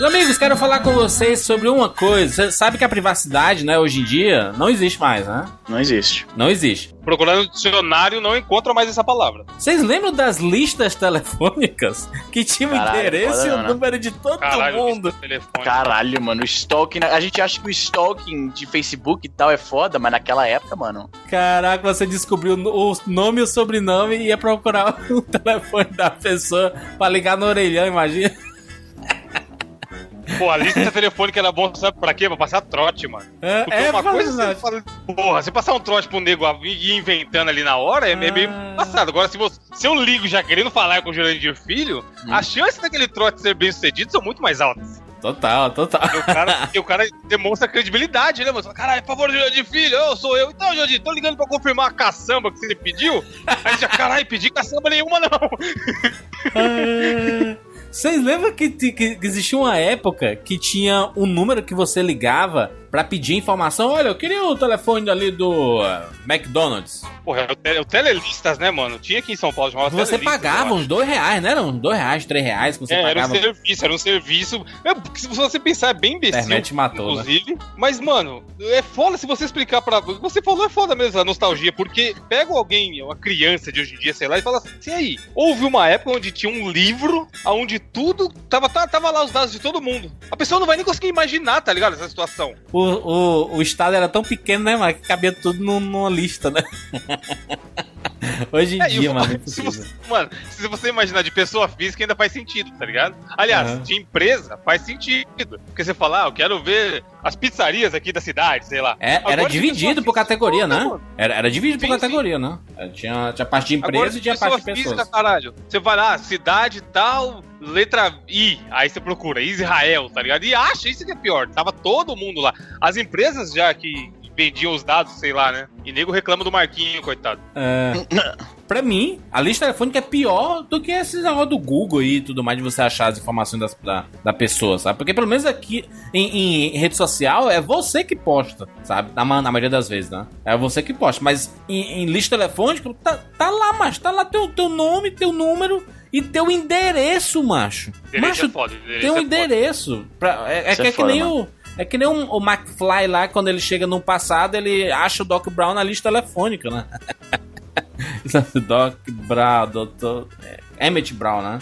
Meus amigos, quero falar com vocês sobre uma coisa. Você sabe que a privacidade, né, hoje em dia, não existe mais, né? Não existe. Não existe. Procurando no dicionário, não encontra mais essa palavra. Vocês lembram das listas telefônicas que tinham o endereço e o né? número de todo Caralho, mundo? Caralho, mano, o stalking. A gente acha que o stalking de Facebook e tal é foda, mas naquela época, mano. Caraca, você descobriu o nome e o sobrenome e ia procurar o telefone da pessoa pra ligar no orelhão, imagina. Pô, a lista telefônica era bom, sabe pra quê? Pra passar trote, mano. É, Porque é uma coisa você fala, porra, você passar um trote pro nego e ir inventando ali na hora é, é meio Ah. passado. Agora, se, você, se eu ligo já querendo falar com o Jurandir Filho, Hum. as chances daquele trote ser bem sucedido são muito mais altas. Total, total. Porque o cara, porque o cara demonstra credibilidade, né, mano? Você fala, Caralho, por favor, Jurandir Filho, eu sou eu. Então, Jurandir, tô ligando pra confirmar a caçamba que você pediu. Aí você já, caralho, pedi caçamba nenhuma, não. Vocês lembram que, que, que existia uma época que tinha um número que você ligava pra pedir informação? Olha, eu queria o telefone ali do uh, McDonald's. Porra, é o, tele, o Telelistas, né, mano? Tinha aqui em São Paulo, chamava Você pagava uns dois reais, né? Uns dois reais, três reais que você É, era um pagava. serviço, era um serviço. É, se você pensar, é bem imbecil. internet matou, né? Inclusive, mas, mano, é foda se você explicar pra. Você falou é foda mesmo, a nostalgia, porque pega alguém, uma criança de hoje em dia, sei lá, e fala assim: e aí? Houve uma época onde tinha um livro onde tudo. Tava, tava, tava lá os dados de todo mundo. A pessoa não vai nem conseguir imaginar, tá ligado? Essa situação. O, o, o estado era tão pequeno, né, mano? Que cabia tudo num- numa lista, né? Hoje em É, dia, o- mano, é se você, mano, se você imaginar de pessoa física, ainda faz sentido, tá ligado? Aliás, Aham. de empresa, faz sentido. Porque você fala, ah, eu quero ver as pizzarias aqui da cidade, sei lá. É, era Agora, dividido por categoria, né? Era, era dividido por Sim, categoria, né? É, Tinha, tinha parte de Agora, empresa e tinha parte de pessoas. física, caralho. Você vai lá, cidade tal, letra I. Aí você procura Israel, tá ligado? E acha, isso que é pior. Tava todo mundo lá. As empresas já que vendiam os dados, sei lá, né? E nego reclama do Marquinho, coitado. É, pra mim, a lista telefônica é pior do que esses negócios do Google aí e tudo mais, de você achar as informações das- da, da pessoa, sabe? Porque pelo menos aqui em, em rede social é você que posta, sabe? Na, na maioria das vezes, né? É você que posta. Mas em, em lista telefônica, tá, tá lá, macho. Tá lá teu, teu nome, teu número e teu endereço, macho. Endereço macho, é foda, endereço tem um é foda. endereço. Pra- é é que, é é que nem mano. o. É que nem um- o McFly lá, quando ele chega no passado, ele acha o Doc Brown na lista telefônica, né? Doc Brown, doutor. É, Emmett Brown, né?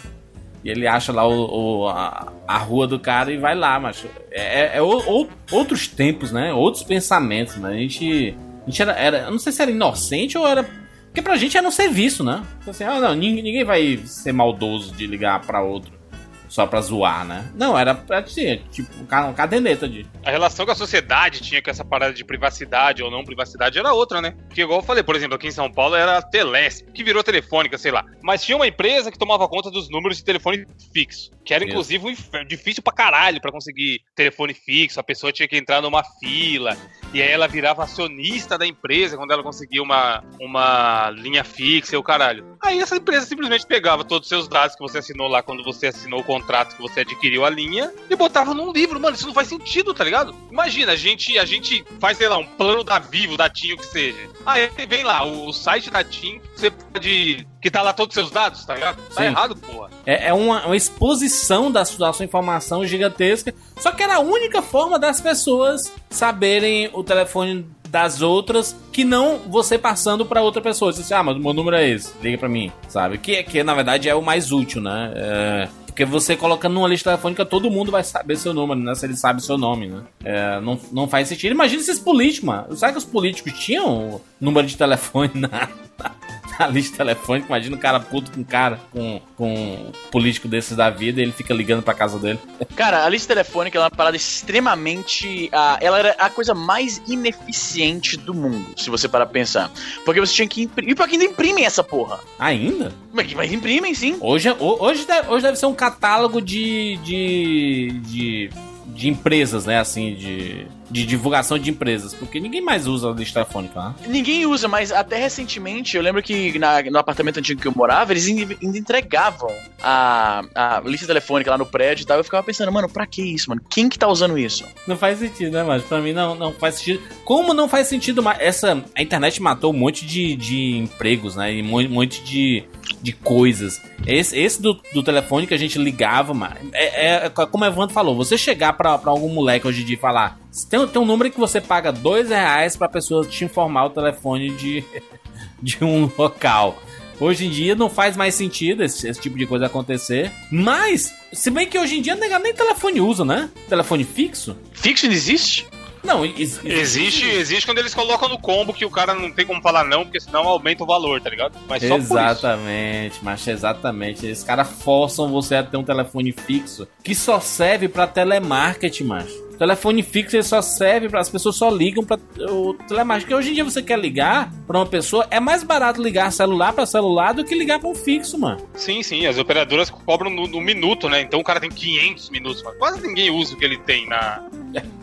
E ele acha lá o, o- a, a rua do cara e vai lá, macho. É, é- é o- ou- outros tempos, né? Outros pensamentos, né? A gente. A gente era, era. Eu não sei se era inocente ou era. Porque pra gente era um serviço, né? Assim, ah, não, ninguém, vai ser maldoso de ligar pra outro só pra zoar, né? Não, era pra ser, tipo, um ca- uma caderneta de. A relação que a sociedade tinha com essa parada de privacidade ou não privacidade era outra, né? Porque, igual eu falei, por exemplo, aqui em São Paulo era a Telesp, que virou telefônica, sei lá. Mas tinha uma empresa que tomava conta dos números de telefone fixo, que era Isso. inclusive um difícil pra caralho pra conseguir telefone fixo. A pessoa tinha que entrar numa fila, e aí ela virava acionista da empresa quando ela conseguia uma, uma linha fixa e o caralho. Aí essa empresa simplesmente pegava todos os seus dados que você assinou lá quando você assinou o contrato que você adquiriu a linha e botava num livro. Mano, isso não faz sentido, tá ligado? Imagina, a gente, a gente faz, sei lá, um plano da Vivo, da TIM, o que seja. Aí vem lá, o, o site da TIM, você pode. Que tá lá todos os seus dados, tá ligado? Tá Sim. errado, porra. É, é uma, uma exposição da, sua- da sua informação gigantesca. Só que era a única forma das pessoas saberem o telefone das outras que não você passando pra outra pessoa. Você diz, ah, mas o meu número é esse, liga pra mim, sabe? Que, que na verdade é o mais útil, né? É, porque você colocando numa lista telefônica, todo mundo vai saber seu número, né? Se ele sabe seu nome, né? É, não, não faz sentido. Imagina esses políticos, mano. Será que os políticos tinham número de telefone na, na lista telefônica? Imagina o cara puto com cara, com, com um político desses da vida e ele fica ligando pra casa dele. Cara, a lista telefônica ela é uma parada extremamente. ah, ela era a coisa mais ineficiente do mundo, se você parar pra pensar. Porque você tinha que imprimir. E pra que ainda imprimem essa porra? Ainda? Mas, mas imprimem sim. Hoje, é- ho- hoje, deve, hoje deve ser um catálogo de, de, de, de empresas, né? Assim, de. De divulgação de empresas, porque ninguém mais usa a lista telefônica, né? Ninguém usa, mas até recentemente, eu lembro que na- no apartamento antigo que eu morava, eles ainda entregavam a, a lista telefônica lá no prédio e tal. Eu ficava pensando, mano, pra que isso, mano? Quem que tá usando isso? Não faz sentido, né, mas pra mim não, não faz sentido. Como não faz sentido mais? Essa, a internet matou um monte de, de empregos, né? E um monte de, de coisas. Esse, esse do, do telefone que a gente ligava, mano, é, é como o Evandro falou, você chegar pra, pra algum moleque hoje em dia e falar, tem, tem um número que você paga dois reais pra pessoa te informar o telefone de, de um local. Hoje em dia não faz mais sentido esse, esse tipo de coisa acontecer. Mas, se bem que hoje em dia nem telefone usa, né? Telefone fixo? Fixo não existe? Não, ex- Existe, existe quando eles colocam no combo que o cara não tem como falar não, porque senão aumenta o valor, tá ligado? Mas só por isso. Exatamente, mas exatamente. Esses caras forçam você a ter um telefone fixo que só serve pra telemarketing, macho. Telefone fixo ele só serve para as pessoas só ligam para o telemarketing. Porque hoje em dia você quer ligar pra uma pessoa, é mais barato ligar celular pra celular do que ligar pra um fixo, mano. Sim, sim, as operadoras cobram no, no minuto, né? Então o cara tem 500 minutos, mas quase ninguém usa o que ele tem na,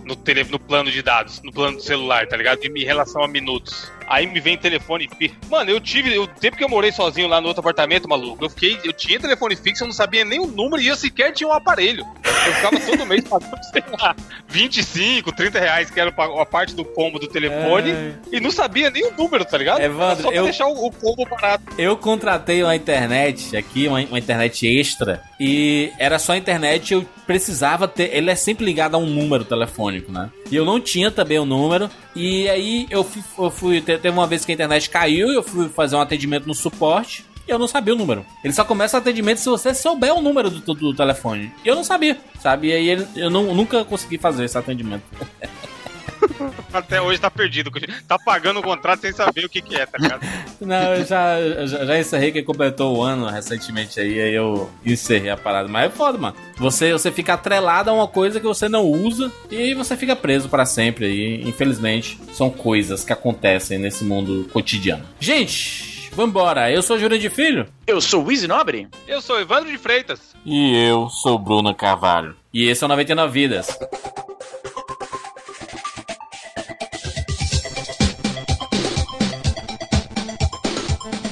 no, tele, no plano de dados, no plano do celular, tá ligado? Em relação a minutos. Aí me vem telefone fixo. Mano, eu tive, o tempo que eu morei sozinho lá no outro apartamento, maluco, eu fiquei, eu tinha telefone fixo, eu não sabia nem o número e eu sequer tinha um aparelho. Eu ficava todo mês pagando, sei lá, 25, 30 reais, que era a parte do combo do telefone, É. e não sabia nem o número, tá ligado? Evandro, Era só pra eu- deixar o, o combo barato. Eu contratei uma internet aqui, uma, uma internet extra, e era só internet, eu precisava ter. Ele é sempre ligado a um número telefônico, né? E eu não tinha também o número. E aí eu fui, eu fui. te- Teve uma vez que a internet caiu, eu fui fazer um atendimento no suporte. E eu não sabia o número. Ele só começa o atendimento se você souber o número do, do telefone. E eu não sabia, sabe? E aí eu não- nunca consegui fazer esse atendimento. Até hoje tá perdido. Tá pagando o contrato sem saber o que que é, tá ligado? Não, eu já, eu já, já encerrei que completou o ano recentemente aí, aí eu encerrei a parada. Mas é foda, mano. Você, você fica atrelado a uma coisa que você não usa e aí você fica preso pra sempre aí. Infelizmente, são coisas que acontecem nesse mundo cotidiano. Gente, vambora. Eu sou Júlio de Filho. Eu sou o Easy Nobre? Eu sou Evandro de Freitas. E eu sou Bruno Carvalho. E esse é o 99 Vidas.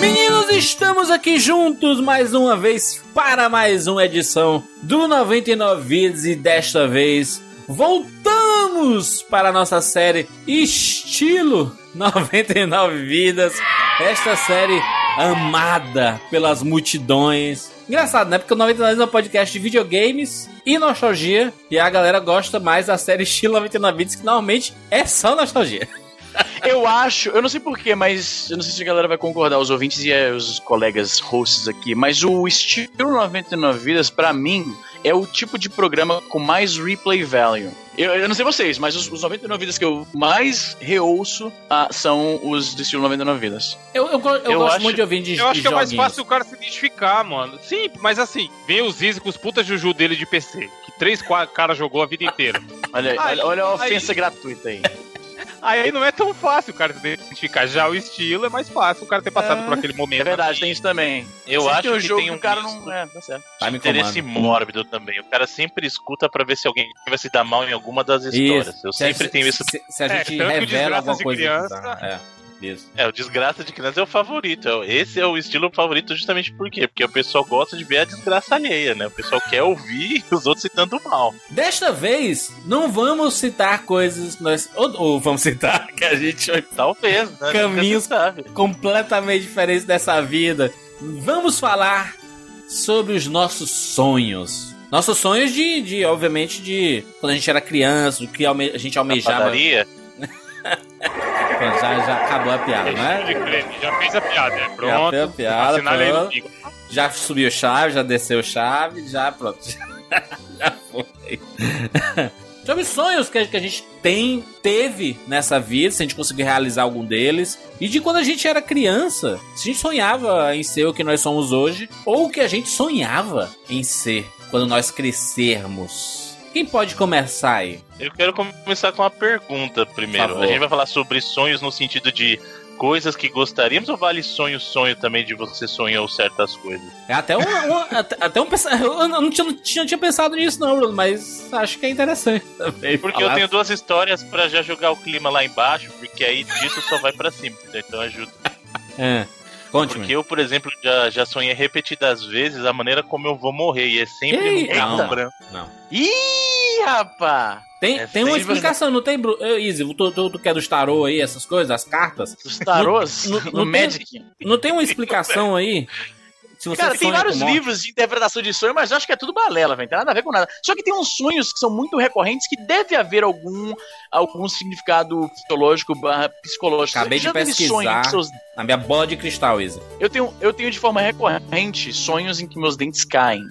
Meninos, estamos aqui juntos mais uma vez para mais uma edição do 99 Vidas e desta vez voltamos para a nossa série Estilo 99 Vidas. Esta série amada pelas multidões. Engraçado, né? Porque o 99 é um podcast de videogames e nostalgia. E a galera gosta mais da série Estilo 99 Vidas, que normalmente é só nostalgia. Eu acho, eu não sei porquê, mas eu não sei se a galera vai concordar, os ouvintes e os colegas hosts aqui, mas o estilo 99 Vidas, pra mim, é o tipo de programa com mais replay value. Eu, eu não sei vocês, mas os, os 99 Vidas que eu mais reouço ah, são os do estilo 99 Vidas. Eu, eu, eu Eu gosto acho- muito de ouvir de Eu acho de que é mais fácil o cara se identificar, mano. Sim, mas assim, vem o Zizi com os putas juju dele de PC. Que três caras jogou a vida inteira. Olha, Aí- olha, olha a aí- ofensa gratuita aí. Aí não é tão fácil o cara se identificar. Já o estilo é mais fácil o cara ter passado É. por aquele momento. É verdade, tem isso também. Eu Sempre acho um que jogo tem um o cara não. É, tá certo. Me interesse comando. mórbido também. O cara sempre escuta pra ver se alguém vai se dar mal em alguma das histórias. Eu Se a- sempre tenho isso. Se, se a É, gente que o revela alguma de coisa. Criança- tá? É, isso. É, o Desgraça de Criança é o favorito. É Esse é o estilo favorito justamente por quê? Porque o pessoal gosta de ver a desgraça alheia, né? O pessoal quer ouvir os outros se dando mal. Desta vez, não vamos citar coisas que nós. Ou, ou vamos citar que a gente Talvez, né? Caminhos- completamente diferentes dessa vida. Vamos falar sobre os nossos sonhos. Nossos sonhos de, de, obviamente, de quando a gente era criança, do que a gente Na almejava. padaria, Pronto, já, já acabou a piada, não é? Já fez a piada? Já Pronto. fez a piada, pronto. Já subiu chave, já desceu chave, já pronto. já foi. Sobre sonhos que a que a gente tem, teve nessa vida, se a gente conseguir realizar algum deles. E de quando a gente era criança, se a gente sonhava em ser o que nós somos hoje, ou o que a gente sonhava em ser quando nós crescermos. Quem pode começar aí? eu quero começar com uma pergunta primeiro. Favor. A gente vai falar sobre sonhos no sentido de coisas que gostaríamos ou vale sonho, sonho também de você sonhou certas coisas? É até um, um- até, até um Eu não tinha, não tinha, não tinha pensado nisso, não, Bruno, mas acho que é interessante também. Porque falar. eu tenho duas histórias pra já jogar o clima lá embaixo, porque aí disso só vai pra cima, então ajuda. É. Conte-me. Porque eu, por exemplo, já, já sonhei repetidas vezes a maneira como eu vou morrer, e é sempre Ei, no não. branco. Não. Ih, rapá! Tem, É tem uma explicação, não tem, Bruno? Easy, tu, tu, tu quer dos tarô aí, essas coisas, as cartas? Os tarôs No- no, no- no tem- Magic. Não tem uma explicação aí? Se você Cara, tem vários com livros de interpretação de sonho, mas eu acho que é tudo balela, velho. Tem nada a ver com nada. Só que tem uns sonhos que são muito recorrentes que deve haver algum, algum significado fisiológico barra psicológico. Acabei de pesquisar. seus- Na minha bola de cristal, Easy. Eu, tenho, eu tenho de forma recorrente sonhos em que meus dentes caem.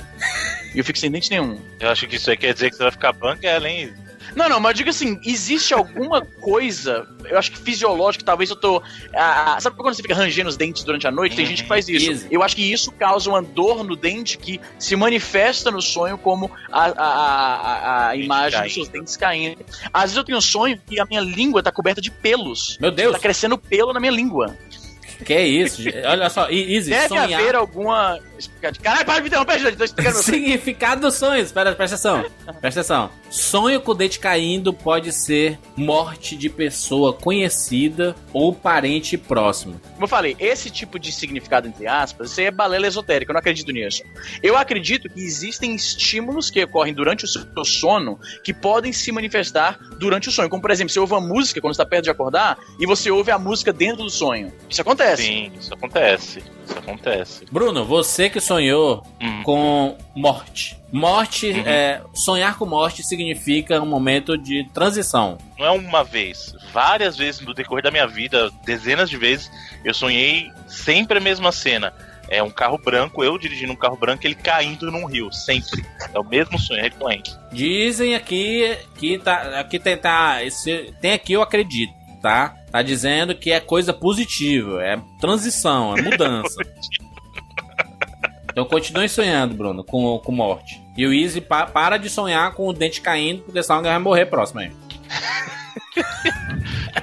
E eu fico sem dente nenhum. Eu acho que isso aí quer dizer que você vai ficar banguela, hein? Não, não, mas diga assim, existe alguma coisa, eu acho que fisiológica, talvez eu tô. ah, ah, sabe quando você fica rangendo os dentes durante a noite? Tem Uhum. gente que faz isso. Eu acho que isso causa uma dor no dente que se manifesta no sonho como a, a, a, a- imagem dos seus dentes caindo. Às vezes eu tenho um sonho que a minha língua tá coberta de pelos. Meu Deus, Tá crescendo pelo na minha língua. que é isso? Olha só, Easy, Deve sonhar... haver alguma. Caralho, para de me interromper, gente. Tô explicando. Significado dos sonhos. Espera, presta atenção. Presta atenção. Sonho com o dente caindo pode ser morte de pessoa conhecida ou parente próximo. Como eu falei, esse tipo de significado, entre aspas, isso aí é balela esotérica, eu não acredito nisso. Eu acredito que existem estímulos que ocorrem durante o seu sono que podem se manifestar durante o sonho. Como, por exemplo, você ouve uma música quando está perto de acordar e você ouve a música dentro do sonho. Isso acontece. Sim, isso acontece. Isso acontece. Bruno, você que sonhou Hum. com morte. Morte, Uhum. é, sonhar com morte significa um momento de transição. Não é uma vez, várias vezes no decorrer da minha vida, dezenas de vezes, eu sonhei sempre a mesma cena. É um carro branco, eu dirigindo um carro branco, ele caindo num rio, sempre. É o mesmo sonho, é recorrente. Dizem aqui que tá, aqui tem, tá, esse, tem aqui eu acredito, tá? Tá dizendo que é coisa positiva, é transição, é mudança. então continue sonhando, Bruno, com, com morte. E o Easy pa- para de sonhar com o dente caindo, porque senão ele vai morrer próximo aí.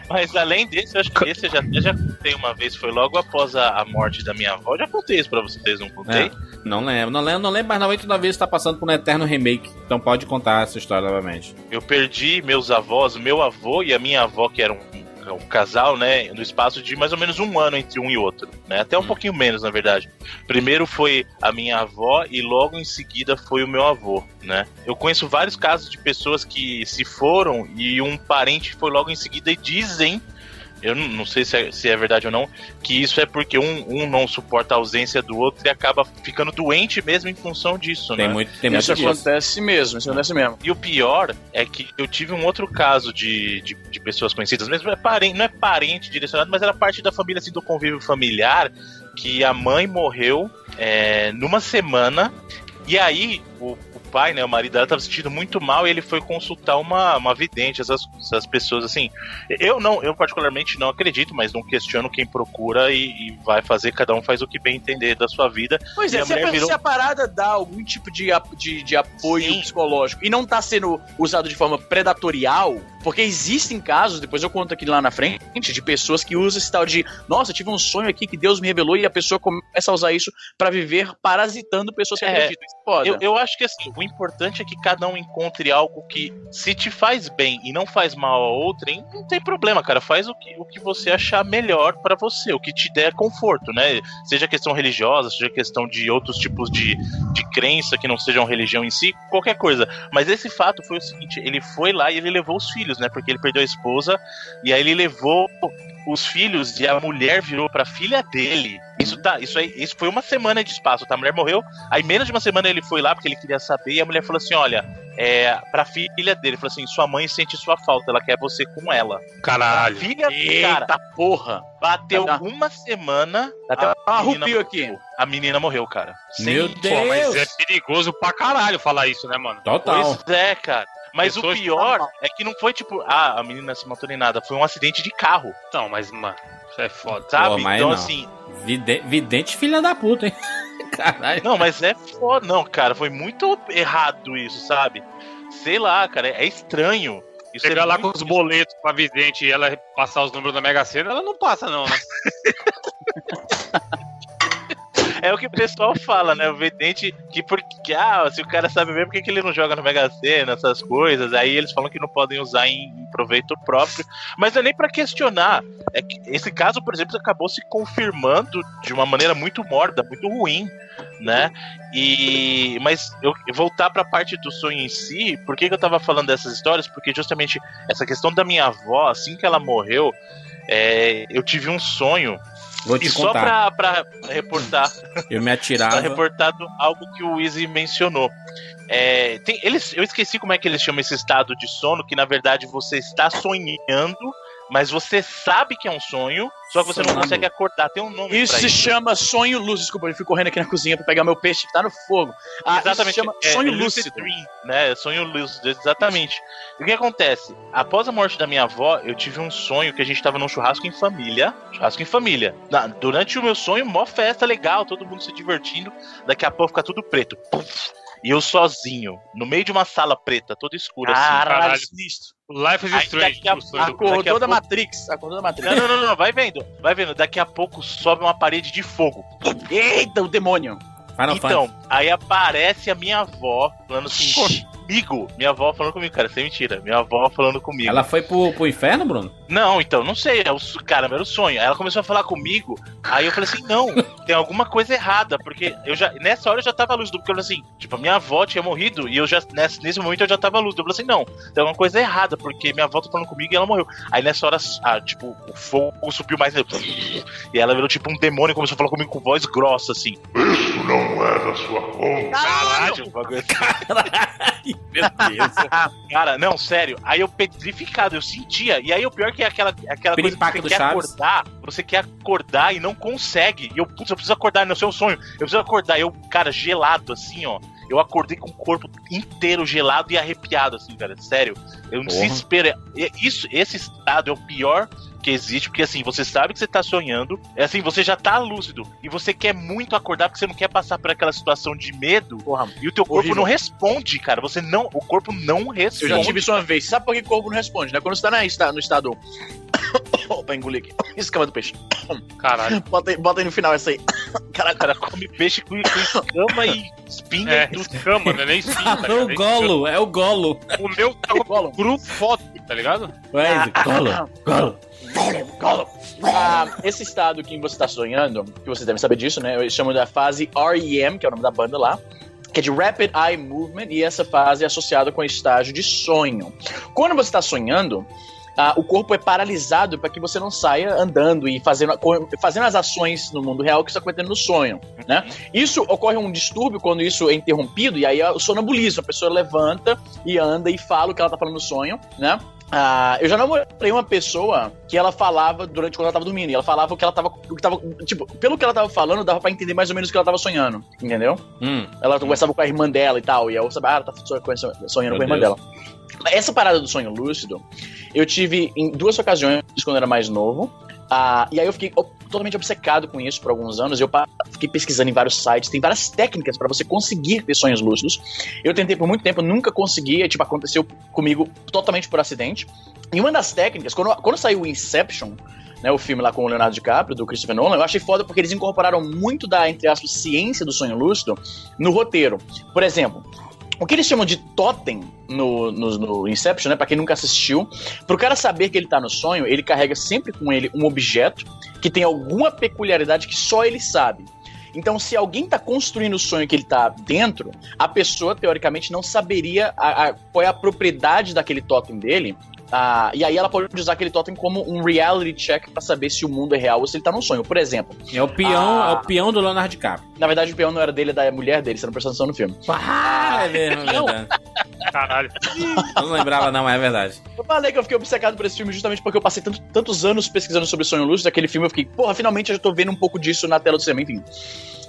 Mas além desse, eu acho que esse eu já, já contei uma vez, foi logo após a, a morte da minha avó. Eu já contei isso pra vocês, não contei? É, não lembro, não lembro, não lembro, mas 99 vezes tá passando por um eterno remake. Então pode contar essa história novamente. Eu perdi meus avós, meu avô e a minha avó, que eram um, um casal, né, no espaço de mais ou menos um ano entre um e outro, né, até um pouquinho menos, na verdade. Primeiro foi a minha avó e logo em seguida foi o meu avô, né. Eu conheço vários casos de pessoas que se foram e um parente foi logo em seguida e dizem eu não sei se é, se é verdade ou não, que isso é porque um, um não suporta a ausência do outro e acaba ficando doente mesmo em função disso, Tem né? muito, tem muito Isso disso. acontece mesmo, isso acontece mesmo. E o pior é que eu tive um outro caso de, de, de pessoas conhecidas, mesmo é parente, não é parente direcionado, mas era parte da família, assim, do convívio familiar, que a mãe morreu é, numa semana, e aí o pai, né, o marido dela, estava se sentindo muito mal e ele foi consultar uma, uma vidente, essas, essas pessoas, assim. Eu não, eu particularmente não acredito, mas não questiono quem procura e, e vai fazer, cada um faz o que bem entender da sua vida. Pois E é, a se a, virou- se a parada dá algum tipo de, de, de apoio Sim. psicológico e não tá sendo usado de forma predatorial, porque existem casos, depois eu conto aqui lá na frente, de pessoas que usam esse tal de nossa, tive um sonho aqui que Deus me revelou e a pessoa começa a usar isso pra viver parasitando pessoas que É, acreditam. Isso é. Eu, eu acho que assim, o importante é que cada um encontre algo que, se te faz bem e não faz mal a outrem, não tem problema, cara. Faz o que, o que você achar melhor pra você, o que te der conforto, né? Seja questão religiosa, seja questão de outros tipos de, de crença que não sejam religião em si, qualquer coisa. Mas esse fato foi o seguinte: ele foi lá e ele levou os filhos, né? Porque ele perdeu a esposa, e aí ele levou os filhos e a mulher virou pra filha dele. Isso tá, isso aí, isso foi uma semana de espaço, tá? A mulher morreu, aí menos de uma semana ele foi lá porque ele queria saber e a mulher falou assim: "Olha, é, pra filha dele, falou assim: "Sua mãe sente sua falta, ela quer você com ela". A Caralho. filha, Eita cara, porra! bateu Dá- uma semana, até a um menina arrupio aqui. A menina morreu, cara. Meu Sem- Pô, mas Deus! é perigoso pra caralho falar isso, né, mano? Total. Pois é, cara. Mas Pessoas o pior é que não foi tipo, ah, a menina se matou nem nada, foi um acidente de carro, Não, mas, mano, isso é foda. sabe? Pô, mas então, não. assim, Vide- vidente filha da puta, hein? Caralho. não, mas é foda, não, cara, foi muito errado isso, sabe? Sei lá, cara, é estranho. Isso Chegar é lá com os boletos pra vidente e ela passar os números da Mega Sena, ela não passa, não, né? É o que o pessoal fala, né? O vidente que porque ah, se o cara sabe mesmo por que que ele não joga no Mega Sena, essas coisas, aí eles falam que não podem usar em, em proveito próprio. Mas é nem pra questionar. É que esse caso, por exemplo, acabou se confirmando de uma maneira muito morda, muito ruim, né? E mas eu voltar pra parte do sonho em si, por que, que eu tava falando dessas histórias? Porque justamente essa questão da minha avó, assim que ela morreu, é, eu tive um sonho Vou te e só contar. pra, pra reportar Eu me tá atirava. reportado algo que o Easy mencionou. É, tem, eles, eu esqueci como é que eles chamam esse estado de sono, que na verdade você está sonhando, mas você sabe que é um sonho, só que você não consegue acordar. Tem um nome Isso se isso. chama sonho lúcido. Desculpa, eu fico correndo aqui na cozinha pra pegar meu peixe que tá no fogo. Ah, Exatamente. Isso se chama é, sonho é lúcido. dream, né? Sonho lúcido, exatamente. E o que acontece? Após a morte da minha avó, eu tive um sonho que a gente tava num churrasco em família. Churrasco em família. Na- durante o meu sonho, mó festa legal, todo mundo se divertindo. Daqui a pouco fica tudo preto. Puf. E eu sozinho, no meio de uma sala preta, toda escura assim. Caralho, Caralho. sinistro. Life is Aí Strange. a- do- Acordou da pouco- Matrix. Acordou da Matrix. Não, não, não, não, vai vendo. Vai vendo. Daqui a pouco sobe uma parede de fogo. Eita, o demônio. Final Fantasy. Então, aí aparece a minha avó falando assim comigo. Minha avó falando comigo, cara, sem mentira. Minha avó falando comigo. Ela foi pro, pro inferno, Bruno? Não, então, não sei. É o, cara, era o sonho. Aí ela começou a falar comigo. Aí eu falei assim: não, tem alguma coisa errada. Porque eu já, nessa hora eu já tava lúcido. Porque eu falei assim: tipo, a minha avó tinha morrido. E eu já, nesse, nesse momento eu já tava lúcido. Eu falei assim: não, tem alguma coisa errada. Porque minha avó tá falando comigo e ela morreu. Aí nessa hora, ah, tipo, o fogo subiu mais. E ela virou tipo um demônio e começou a falar comigo com voz grossa, assim. Não é da sua conta. Caralho! um bagulho assim. Meu Deus. Cara, não, sério. Aí eu petrificado, eu sentia. E aí o pior é que é aquela, aquela coisa que você quer Chaves. acordar, você quer acordar e não consegue. E eu, putz, eu preciso acordar, não sei o sonho. Eu preciso acordar. Eu, cara, gelado, assim, ó. Eu acordei com o corpo inteiro gelado e arrepiado, assim, cara. Sério. Eu Porra. desespero. Isso, esse estado é o pior que existe, porque assim, você sabe que você tá sonhando, é assim, você já tá lúcido e você quer muito acordar porque você não quer passar por aquela situação de medo Porra, e o teu corpo Horrível. não responde, cara. Você não, o corpo não responde. eu já tive isso uma vez. Sabe por que o corpo não responde, né? Quando você tá no estado. Opa, engoli aqui. Escama do peixe. Caralho. Bota aí, bota aí no final essa aí. Cara, cara come peixe com, com escama e espinha É, do escama, né? Nem espinho, tá É o Golo, é o Golo. O meu tava Gollum. cru foto, tá ligado? Ué, Golo, Golo. Ah, esse estado que você tá sonhando, que vocês devem saber disso, né? Eles chamam da fase REM, que é o nome da banda lá. Que é de Rapid Eye Movement, e essa fase é associada com o estágio de sonho. Quando você está sonhando, ah, o corpo é paralisado para que você não saia andando e fazendo, fazendo as ações no mundo real que está acontecendo no sonho. Né? Isso ocorre um distúrbio quando isso é interrompido, e aí é o sonambulismo. A pessoa levanta e anda e fala o que ela tá falando no sonho, né? Ah, eu já namorei uma pessoa que ela falava durante quando ela tava dormindo. E ela falava o que ela tava. O que tava tipo, pelo que ela tava falando, dava pra entender mais ou menos o que ela tava sonhando. Entendeu? Hum, Ela conversava com a irmã dela e tal. E eu sabia, ah, ela tá sonhando, sonhando Meu com a irmã Deus. dela. Essa parada do sonho lúcido, eu tive em duas ocasiões quando eu era mais novo. Ah, e aí eu fiquei totalmente obcecado com isso por alguns anos. Eu fiquei pesquisando em vários sites. Tem várias técnicas pra você conseguir ter sonhos lúcidos. Eu tentei por muito tempo, nunca consegui. Tipo, aconteceu comigo totalmente por acidente. E uma das técnicas, quando, quando saiu o Inception, né, o filme lá com o Leonardo DiCaprio, do Christopher Nolan, eu achei foda porque eles incorporaram muito da, entre aspas, ciência do sonho lúcido no roteiro. Por exemplo, o que eles chamam de totem no, no, no Inception, né? Pra quem nunca assistiu, pro cara saber que ele tá no sonho, ele carrega sempre com ele um objeto que tem alguma peculiaridade que só ele sabe. Então, se alguém tá construindo o sonho que ele tá dentro, a pessoa, teoricamente, não saberia a- a- qual é a propriedade daquele totem dele Ah, e aí ela pode usar aquele totem como um reality check pra saber se o mundo é real ou se ele tá num sonho. Por exemplo, É o peão, Ah. é o peão do Leonardo DiCaprio. na verdade o peão não era dele, é da mulher dele, você não prestou atenção no filme. Ah, é mesmo, é verdade. Caralho. Eu não lembrava, não, mas é verdade. Eu falei que eu fiquei obcecado por esse filme justamente porque eu passei tanto- tantos anos pesquisando sobre sonho lúcido, aquele filme eu fiquei, porra, finalmente eu já tô vendo um pouco disso na tela do cinema, enfim.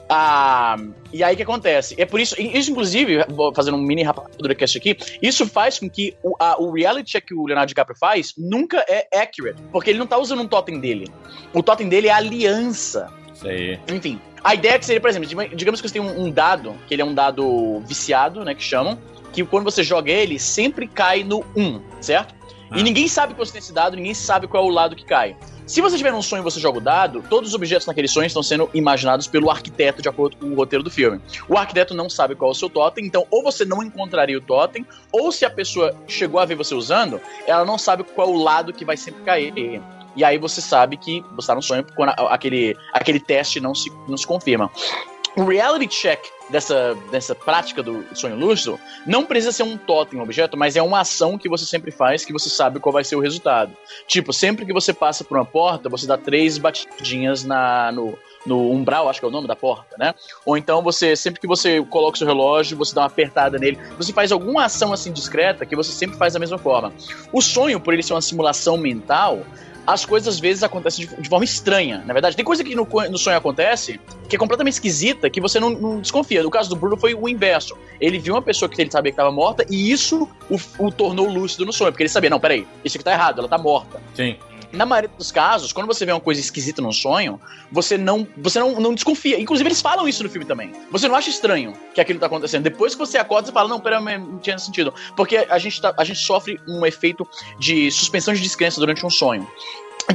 Ah, e aí o que acontece? É por isso, isso inclusive, vou fazendo um mini rapadura cast aqui, isso faz com que o, a- o reality check que o Leonardo DiCaprio faz nunca é accurate, porque ele não tá usando um totem dele. O totem dele é a aliança. Isso aí. Enfim, a ideia é que seria, por exemplo, digamos- digamos que você tem um, um dado, que ele é um dado viciado, né, que chamam, que quando você joga ele, sempre cai no 1, certo? Ah. E ninguém sabe que você tem esse dado, ninguém sabe qual é o lado que cai. Se você tiver um sonho e você joga o dado, todos os objetos naquele sonho estão sendo imaginados pelo arquiteto de acordo com o roteiro do filme. O arquiteto não sabe qual é o seu totem, então ou você não encontraria o totem, ou se a pessoa chegou a ver você usando, ela não sabe qual é o lado que vai sempre cair. E aí você sabe que você tá no sonho quando aquele, aquele teste não se, não se confirma. O reality check dessa, dessa prática do sonho lúcido não precisa ser um totem, um objeto, mas é uma ação que você sempre faz que você sabe qual vai ser o resultado. Tipo, sempre que você passa por uma porta, você dá três batidinhas na, no, no umbral, acho que é o nome da porta, né? Ou então você, sempre que você coloca o seu relógio, você dá uma apertada nele, você faz alguma ação assim discreta que você sempre faz da mesma forma. O sonho, por ele ser uma simulação mental, as coisas às vezes acontecem de, de forma estranha, na verdade. Tem coisa que no, no sonho acontece que é completamente esquisita, que você não, não desconfia. No caso do Bruno foi o inverso. Ele viu uma pessoa que ele sabia que estava morta e isso o, o tornou lúcido no sonho, porque ele sabia, não, peraí, isso aqui tá errado, ela tá morta. Sim. Na maioria dos casos, quando você vê uma coisa esquisita num sonho, você não, você não, não desconfia. Inclusive, eles falam isso no filme também. Você não acha estranho que aquilo tá acontecendo. Depois que você acorda, você fala, não, pera, não tinha sentido. Porque a gente, tá, a gente sofre um efeito de suspensão de descrença durante um sonho.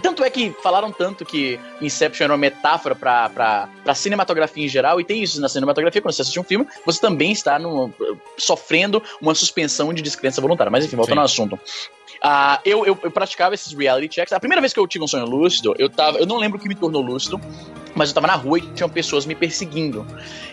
Tanto é que falaram tanto que Inception era uma metáfora pra, pra, pra cinematografia em geral, e tem isso na cinematografia, quando você assiste um filme, você também está no, sofrendo uma suspensão de descrença voluntária. Mas enfim, voltando Sim. ao assunto. Ah, eu, eu, eu praticava esses reality checks. A primeira vez que eu tive um sonho lúcido, eu tava. Eu não lembro o que me tornou lúcido, mas eu tava na rua e tinham pessoas me perseguindo.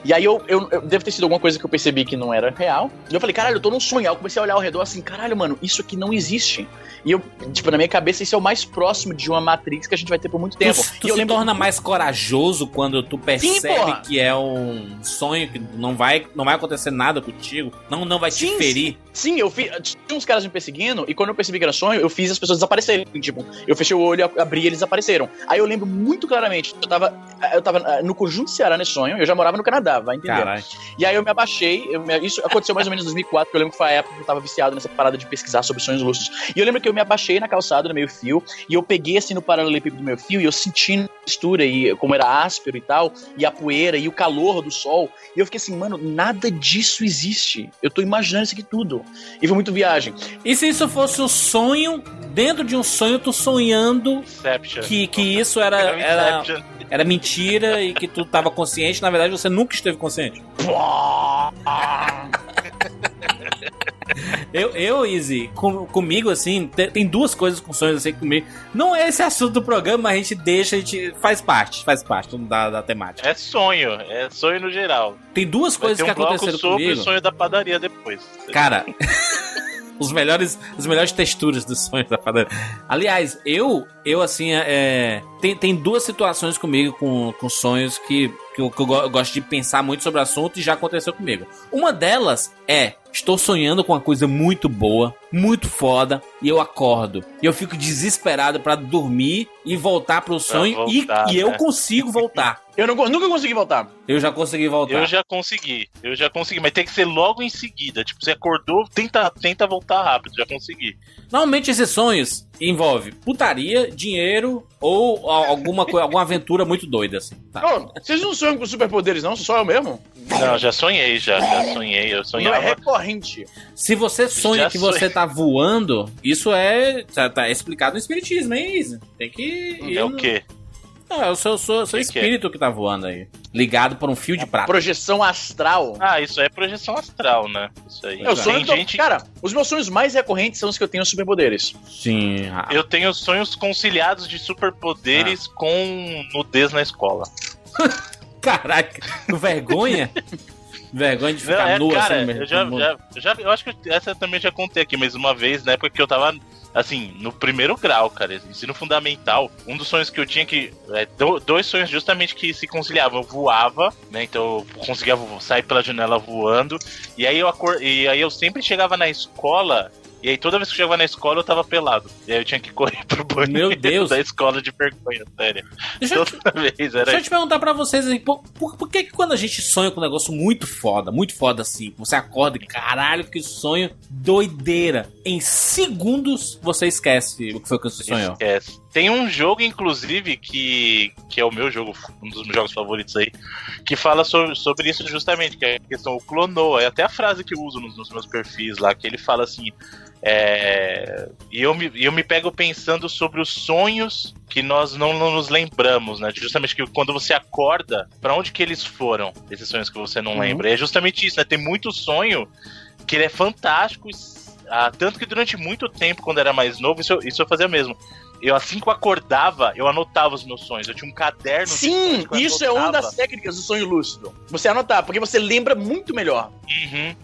E aí eu, eu, eu- deve ter sido alguma coisa que eu percebi que não era real. E eu falei, caralho, eu tô num sonho. Aí eu comecei a olhar ao redor assim, caralho, mano, isso aqui não existe. E eu, tipo, na minha cabeça, isso é o mais próximo de uma Matrix que a gente vai ter por muito tempo. Tu, tu e eu se lembro. torna mais corajoso quando tu percebe porra. que é um sonho, que não vai, não vai acontecer nada contigo, não, não vai te Sim, ferir. Sim, eu fiz. Tinha uns caras me perseguindo, e quando eu percebi que era sonho, eu fiz as pessoas desaparecerem. Tipo, eu fechei o olho, abri e eles desapareceram. Aí eu lembro muito claramente, eu tava, eu tava ah, no conjunto Ceará nesse sonho, eu já morava no Canadá, vai entender. Caralho. E aí eu me abaixei, eu me- isso aconteceu mais ou menos em 2004, que eu lembro que foi a época que eu tava viciado nessa parada de pesquisar sobre sonhos lúcidos. E eu lembro que eu me abaixei na calçada, no meio fio, e eu peguei assim no paralelepípedo do meu fio, e eu senti a textura, e como era áspero e tal, e a poeira, e o calor do sol, e eu fiquei assim, mano, nada disso existe. Eu tô imaginando isso aqui tudo. E foi muito viagem. E se isso fosse um sonho, dentro de um sonho, tu sonhando Inception. que, que isso era, era, era mentira e que tu tava consciente, na verdade você nunca esteve consciente. Eu, eu Easy, com- comigo, assim, te- tem duas coisas com sonhos assim comigo. Não é esse assunto do programa, mas a gente deixa, a gente faz parte, faz parte da, da temática. É sonho, é sonho no geral. Tem duas Vai coisas ter que um bloco aconteceram sobre comigo. o sonho da padaria depois. Cara, os melhores, as melhores texturas dos sonhos da padaria. Aliás, eu, eu assim, é, tem, tem duas situações comigo com, com sonhos que, que, eu, que eu go- eu gosto de pensar muito sobre o assunto e já aconteceu comigo. Uma delas é, estou sonhando com uma coisa muito boa, muito foda, e eu acordo. E eu fico desesperado pra dormir e voltar pro sonho voltar, e, e eu né? consigo voltar. Eu não, nunca consegui voltar. Eu já consegui voltar. Eu já consegui, eu já consegui, mas tem que ser logo em seguida. Tipo, você acordou, tenta, tenta voltar rápido, já consegui. Normalmente esses sonhos envolvem putaria, dinheiro ou alguma, alguma aventura muito doida, assim. tá? Ô, vocês não sonham com superpoderes, não? Só eu mesmo? Não, já sonhei, já, já sonhei. Eu Não é sonhava. recorrente. Se você sonha Já que sonhei. você tá voando, isso é. Tá, tá explicado no Espiritismo, hein, Isa? Tem que. ir É o no- quê? Não, é o seu, seu, seu Que que é? espírito que tá voando aí. Ligado por um fio de prata. Projeção astral. Ah, isso é projeção astral, né? Isso aí. Eu sonho gente. Cara, os meus sonhos mais recorrentes são os que eu tenho superpoderes. Sim. ah, Eu tenho sonhos conciliados de superpoderes Ah. com nudez na escola. Caraca, vergonha? vergonha de Não, ficar é, nu cara, assim mesmo. eu já, já, eu já- eu acho que essa eu também já contei aqui, mas uma vez, na época que eu tava assim, no primeiro grau, cara, ensino fundamental, um dos sonhos que eu tinha que. É, do- dois sonhos justamente que se conciliavam. Eu voava, né? Então eu conseguia sair pela janela voando. E aí eu acor... e aí eu sempre chegava na escola. E aí toda vez que eu chegava na escola eu tava pelado. E aí eu tinha que correr pro banheiro Meu Deus. da escola de vergonha, sério. Deixa eu, te, Toda vez era deixa eu te perguntar pra vocês aí, por, por, por que, que quando a gente sonha com um negócio muito foda, muito foda assim, você acorda e caralho, que sonho doideira. Em segundos você esquece o que foi que você sonhou. Esquece. Tem um jogo, inclusive, que, que é o meu jogo, um dos meus jogos favoritos aí, que fala sobre, sobre isso justamente, que é a questão, o clonou. É até a frase que eu uso nos, nos meus perfis lá, que ele fala assim. é, e eu me, e eu me pego pensando sobre os sonhos que nós não, não nos lembramos, né? Justamente que quando você acorda, pra onde que eles foram, esses sonhos que você não Uhum. lembra? É justamente isso, né? Tem muito sonho que ele é fantástico. ah, tanto que durante muito tempo, quando era mais novo, isso, isso eu fazia mesmo. Eu, assim que eu acordava, eu anotava os meus sonhos. Eu tinha um caderno. de Sim, isso é uma das técnicas do sonho lúcido. Você anotar, porque você lembra muito melhor. Uhum.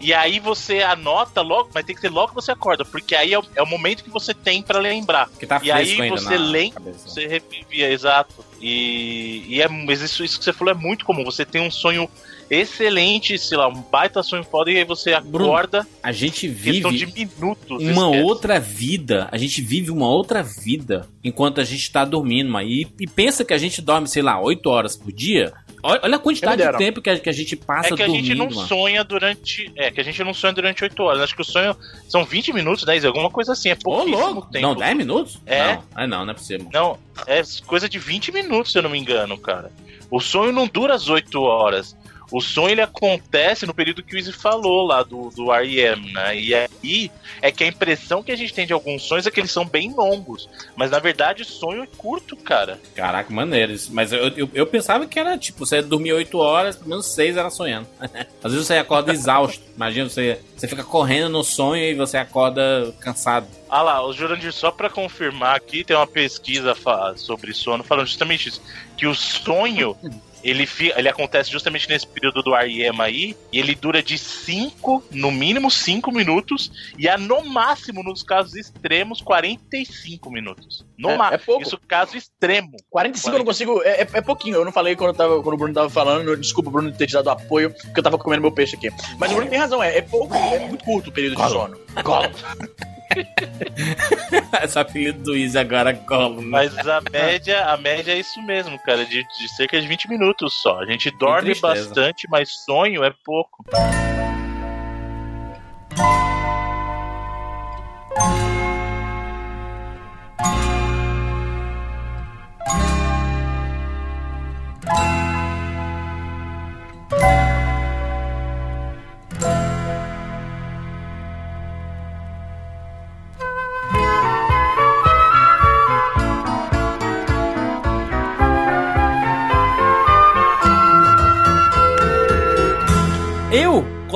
E aí você anota logo, mas tem que ser logo que você acorda, porque aí é o, é o momento que você tem pra lembrar. Que tá E aí você lembra. Você revivia, exato. E, e é, mas isso, isso que você falou é muito comum. Você tem um sonho excelente, sei lá, um baita sonho foda, e aí você Bruno, acorda, A gente vive minutos. uma esquece. outra vida. A gente vive uma outra vida enquanto a gente tá dormindo, mas e, e pensa que a gente dorme, sei lá, 8 horas por dia. Olha, a quantidade de tempo que a, que a gente passa É que a dormindo, gente não mano. sonha durante. É, que a gente não sonha durante 8 horas. Acho que o sonho são 20 minutos, 10, alguma coisa assim. É Ô, pouquíssimo louco! tempo. Não, 10 minutos? É. Não, ah, não, não é possível. Não, é coisa de 20 minutos, se eu não me engano, cara. O sonho não dura as 8 horas. O sonho ele acontece no período que o Izzy falou lá do, do R.E.M., né? E aí é que a impressão que a gente tem de alguns sonhos é que eles são bem longos. Mas na verdade, sonho é curto, cara. Caraca, maneiro. Mas eu, eu, eu pensava que era tipo, você dormia 8 horas, pelo menos 6 era sonhando. Às vezes você acorda exausto. Imagina, você, você fica correndo no sonho e você acorda cansado. Ah lá, o Jurandir, só pra confirmar aqui, tem uma pesquisa sobre sono falando justamente isso. Que o sonho, ele, fi- ele acontece justamente nesse período do REM aí, e ele dura de 5, no mínimo 5 minutos, e a no máximo, nos casos extremos, 45 minutos. No É- máximo. é pouco. Isso caso extremo. 45 eu não consigo. É, é- é pouquinho. Eu não falei quando, eu tava, quando o Bruno tava falando. Desculpa, Bruno, ter te dado apoio, porque eu tava comendo meu peixe aqui. Mas o Bruno tem razão, é, é pouco, é muito curto o período de sono. Gollum. Esse apelido do Izzy agora é Gollum. né? Mas a média, a média é isso mesmo, cara, de, de cerca de 20 minutos só. A gente dorme bastante, mas sonho é pouco.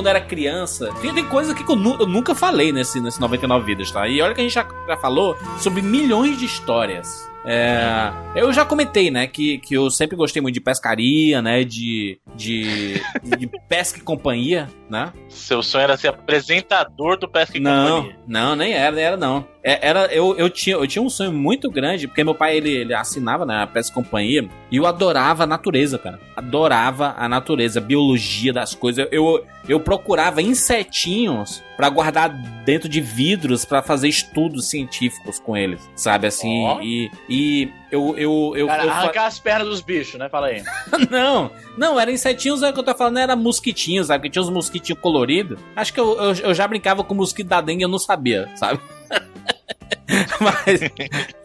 Quando era criança, tem, tem coisa que eu, nu- eu nunca falei nesse, nesse 99 Vidas, tá? E olha que a gente já, já falou sobre milhões de histórias. É, eu já comentei, né, que, que eu sempre gostei muito de pescaria, né, de, de, de pesca e companhia, né? Seu sonho era ser apresentador do Pesca e Não, Companhia. não, nem era, nem era não. É, era, eu, eu, tinha, eu tinha um sonho muito grande, porque meu pai, ele, ele assinava, né, a Pesca e Companhia, e eu adorava a natureza, cara. Adorava a natureza, a biologia das coisas. Eu, eu procurava insetinhos pra guardar dentro de vidros pra fazer estudos científicos com eles, sabe, assim, Ó. e, e eu, eu, eu, Cara, eu fa- arrancar as pernas dos bichos, né? Fala aí. não, não, era insetinhos, é o que eu tô falando, era mosquitinhos, sabe? Que tinha uns mosquitinhos coloridos. Acho que eu, eu, eu já brincava com mosquito da dengue eu não sabia, sabe? mas,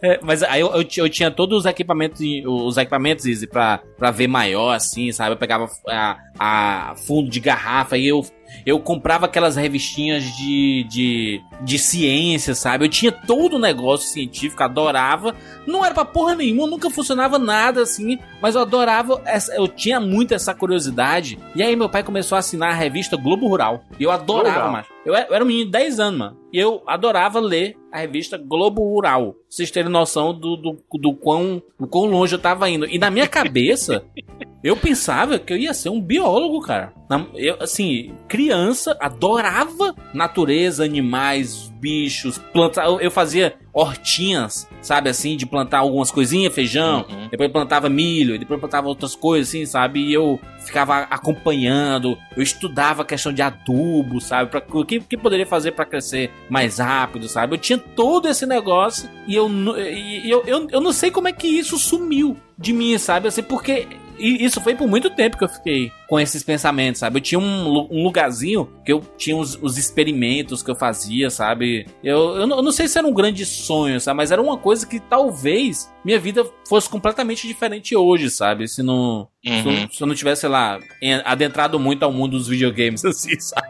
é, mas aí eu, eu, eu tinha todos os equipamentos, os equipamentos Easy, pra, pra ver maior, assim, sabe? Eu pegava a, a fundo de garrafa e eu, eu comprava aquelas revistinhas de, de, de ciência, sabe? Eu tinha todo o negócio científico, adorava. Não era pra porra nenhuma, nunca funcionava nada assim, mas eu adorava, essa, eu tinha muito essa curiosidade. E aí meu pai começou a assinar a revista Globo Rural. E eu adorava, macho. Eu, era- eu era um menino de 10 anos, mano. E eu adorava ler a revista Globo Rural. Pra vocês terem noção do, do, do, quão, do quão longe eu tava indo. E na minha cabeça, Eu pensava que eu ia ser um biólogo, cara. Eu, assim, criança, adorava natureza, animais, bichos, plantar. Eu, fazia hortinhas, sabe assim, de plantar algumas coisinhas, feijão. Uhum. Depois plantava milho, depois plantava outras coisas, assim, sabe? E eu ficava acompanhando, eu estudava a questão de adubo, sabe? Pra, o que, que poderia fazer pra crescer mais rápido, sabe? Eu tinha todo esse negócio e eu, e eu, eu, eu não sei como é que isso sumiu de mim, sabe? Assim, porque e isso foi por muito tempo que eu fiquei com esses pensamentos, sabe? Eu tinha um, um lugarzinho que eu tinha os, os experimentos que eu fazia, sabe? Eu, eu, não, eu não sei se era um grande sonho, sabe? Mas era uma coisa que talvez minha vida fosse completamente diferente hoje, sabe? Se não. Se, Uhum. eu, se eu não tivesse, sei lá, en- adentrado muito ao mundo dos videogames, assim, sabe?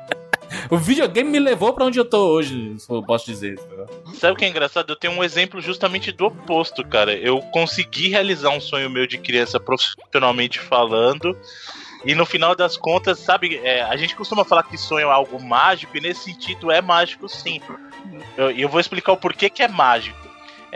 O videogame me levou pra onde eu tô hoje, se eu posso dizer. sabe? O que é engraçado? Eu tenho um exemplo justamente do oposto, cara. Eu consegui realizar um sonho meu de criança profissionalmente falando. E no final das contas, sabe, é, a gente costuma falar que sonho é algo mágico, e nesse sentido é mágico sim. Eu- E eu, vou explicar o porquê que é mágico.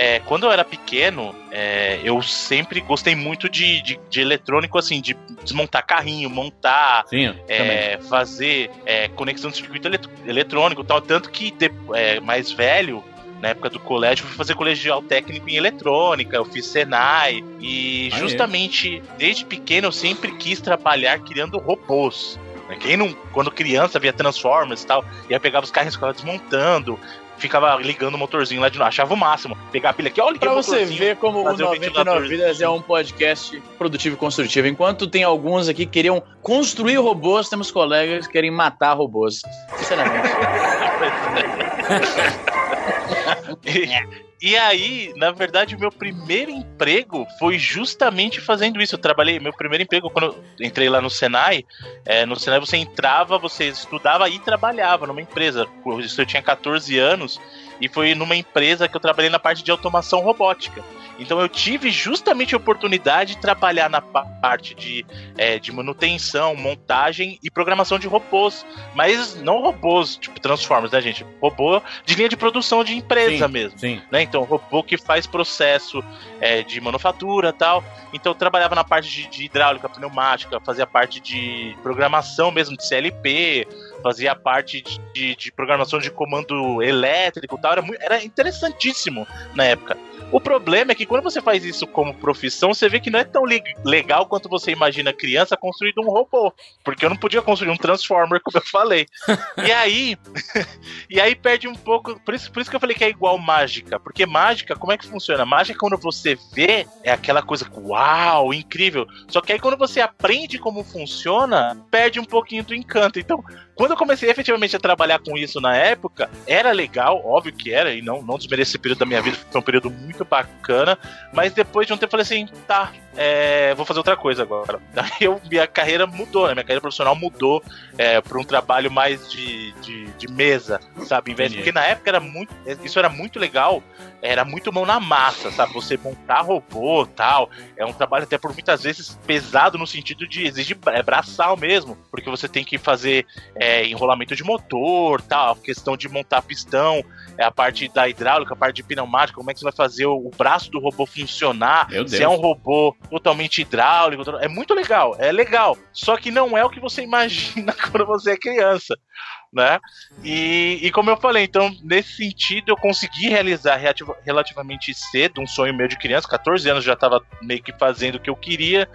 É, quando eu era pequeno, é, eu sempre gostei muito de, de, de eletrônico, assim, de desmontar carrinho, montar, Sim, é, fazer é, conexão de circuito elet- eletrônico e tal. Tanto que de- é, mais velho, na época do colégio, eu fui fazer colegial técnico em eletrônica, eu fiz Senai. E justamente desde pequeno eu sempre quis trabalhar criando robôs. né? Quem não, quando criança via Transformers e tal, ia pegar os carros e ficava desmontando. Ficava ligando o motorzinho lá de novo, achava o máximo. Pegar a pilha aqui, olha que Pra você ver como o fazer um 99 ventilador. Vidas é um podcast produtivo e construtivo. Enquanto tem alguns aqui que queriam construir robôs, temos colegas que querem matar robôs. Sinceramente. E, e aí, na verdade, o meu primeiro emprego foi justamente fazendo isso. Eu trabalhei, meu primeiro emprego, quando entrei lá no Senai, é, no Senai você entrava, você estudava e trabalhava numa empresa. Isso eu tinha 14 anos e foi numa empresa que eu trabalhei na parte de automação robótica. Então eu tive justamente a oportunidade de trabalhar na pa- parte de, é, de manutenção, montagem e programação de robôs. Mas não robôs, tipo Transformers, né, gente? Robô de linha de produção de empresa Sim. mesmo Sim. né? Então, robô que faz processo é, de manufatura tal. Então, eu trabalhava na parte de, de hidráulica, pneumática, fazia parte de programação mesmo de CLP, fazia parte de, de- de programação de comando elétrico tal. Era, mui- era interessantíssimo na época. O problema é que quando você faz isso como profissão, você vê que não é tão le- legal quanto você imagina criança construindo um robô. Porque eu não podia construir um Transformer, como eu falei. e aí, e aí perde um pouco. Por isso, por isso que eu falei que é igual mágica. Porque mágica, como é que funciona? Mágica, quando você vê, é aquela coisa, uau, incrível. Só que aí quando você aprende como funciona, perde um pouquinho do encanto. Então, quando eu comecei efetivamente a trabalhar com isso na época, era legal, óbvio que era, e não, não desmereço esse período da minha vida, foi um período muito bacana. Mas depois de um tempo eu falei assim, tá, é, vou fazer outra coisa agora. Daí eu, minha carreira mudou, né? Minha carreira profissional mudou é, para um trabalho mais de, de, de mesa, sabe? Em vez de, Entendi. porque na época era muito, isso era muito legal, era muito mão na massa, sabe? Você montar robô tal, é um trabalho até por muitas vezes pesado no sentido de exigir é, braçal mesmo, porque você tem que fazer é, enrolamento de motor, tal, questão de montar pistão, é a parte da hidráulica, a parte de pneumática, como é que você vai fazer o, o braço do robô funcionar, se é um robô totalmente hidráulico, é muito legal, é legal, só que não é o que você imagina quando você é criança, né? E, e como eu falei, então, nesse sentido, eu consegui realizar relativa- relativamente cedo um sonho meu de criança, 14 anos já tava meio que fazendo o que eu queria,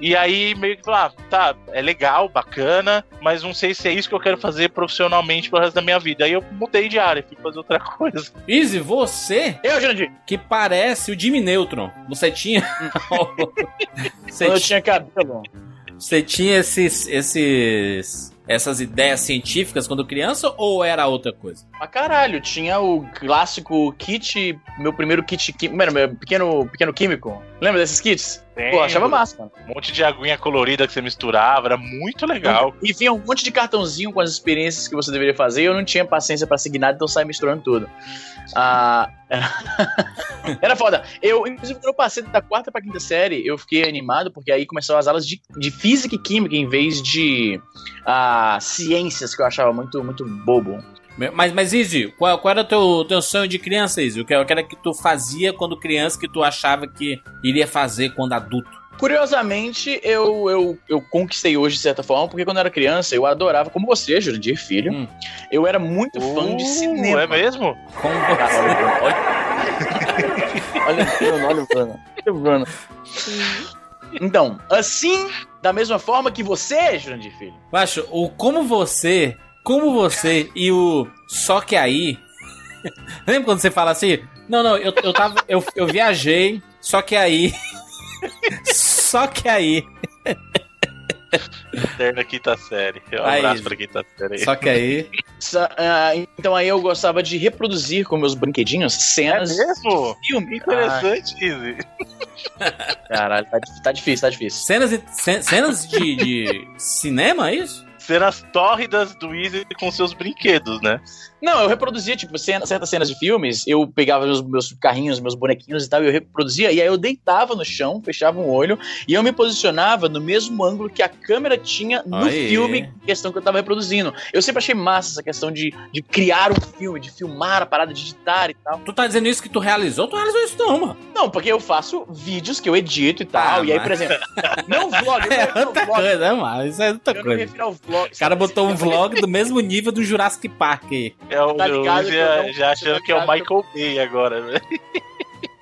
e aí meio que falar, ah, tá, é legal, bacana, mas não sei se é isso que eu quero fazer profissionalmente pro resto da minha vida. Aí eu mudei de área, fui fazer outra coisa. Easy, você Eu, Jandir, que parece o Jimmy Neutron. Você tinha. você, eu ti- tinha cabelo. você tinha esses, esses. Essas ideias científicas quando criança ou era outra coisa? Pra caralho, tinha o clássico kit, meu primeiro kit mano, meu pequeno, pequeno químico. Lembra desses kits? Pô, achava massa, mano. Um monte de aguinha colorida que você misturava, era muito legal. E vinha um monte de cartãozinho com as experiências que você deveria fazer e eu não tinha paciência pra seguir nada, então eu saía misturando tudo. Ah, era... era foda. Eu, inclusive, quando eu passei da quarta pra quinta série, eu fiquei animado porque aí começaram as aulas de, de física e química em vez de ah, ciências, que eu achava muito, muito bobo. Mas, mas Izzy, qual, qual era o teu, teu sonho de criança, Izzy? O que, o que era que tu fazia quando criança que tu achava que iria fazer quando adulto? Curiosamente, eu, eu, eu conquistei hoje de certa forma, porque quando eu era criança, eu adorava, como você, Jurandir Filho, Hum. eu era muito fã de Uh, cinema. É mesmo? Como Cara, olha, o Bruno, olha o Bruno. Olha o Bruno. Então, assim, da mesma forma que você, Jurandir Filho. Baixo, o como você, como você e o só que aí. Lembra quando você fala assim? Não, não, eu, eu tava. Eu, eu viajei, só que aí. só que aí. Eterna quinta série. Um Aí. abraço pra quinta série. Só que aí. Ah, então aí eu gostava de reproduzir com meus brinquedinhos É cenas mesmo? de filme. Interessante, Izzy. Caralho, tá, tá difícil, tá difícil. Cenas, ce- cenas de, de cinema, é isso? Cenas tórridas do Izzy com seus brinquedos, né? Não, eu reproduzia, tipo, cena- certas cenas de filmes, eu pegava os meus carrinhos, meus bonequinhos e tal, e eu reproduzia, e aí eu deitava no chão, fechava um olho, e eu me posicionava no mesmo ângulo que a câmera tinha no Aí. filme em questão que eu tava reproduzindo. Eu sempre achei massa essa questão de, de criar um filme, de filmar a parada, de editar e tal. Tu tá dizendo isso que tu realizou? Tu realizou isso não, mano. Não, porque eu faço vídeos que eu edito e tal, Ah, e aí, mas- por exemplo, não vlog, eu não É me ao outra vlog, coisa, mano? Isso é outra eu não me coisa. refiro ao vlog. O cara botou um vlog do mesmo nível do Jurassic Park. É o, Tá ligado já, já achando tá que é o ligado Michael Bay agora, né?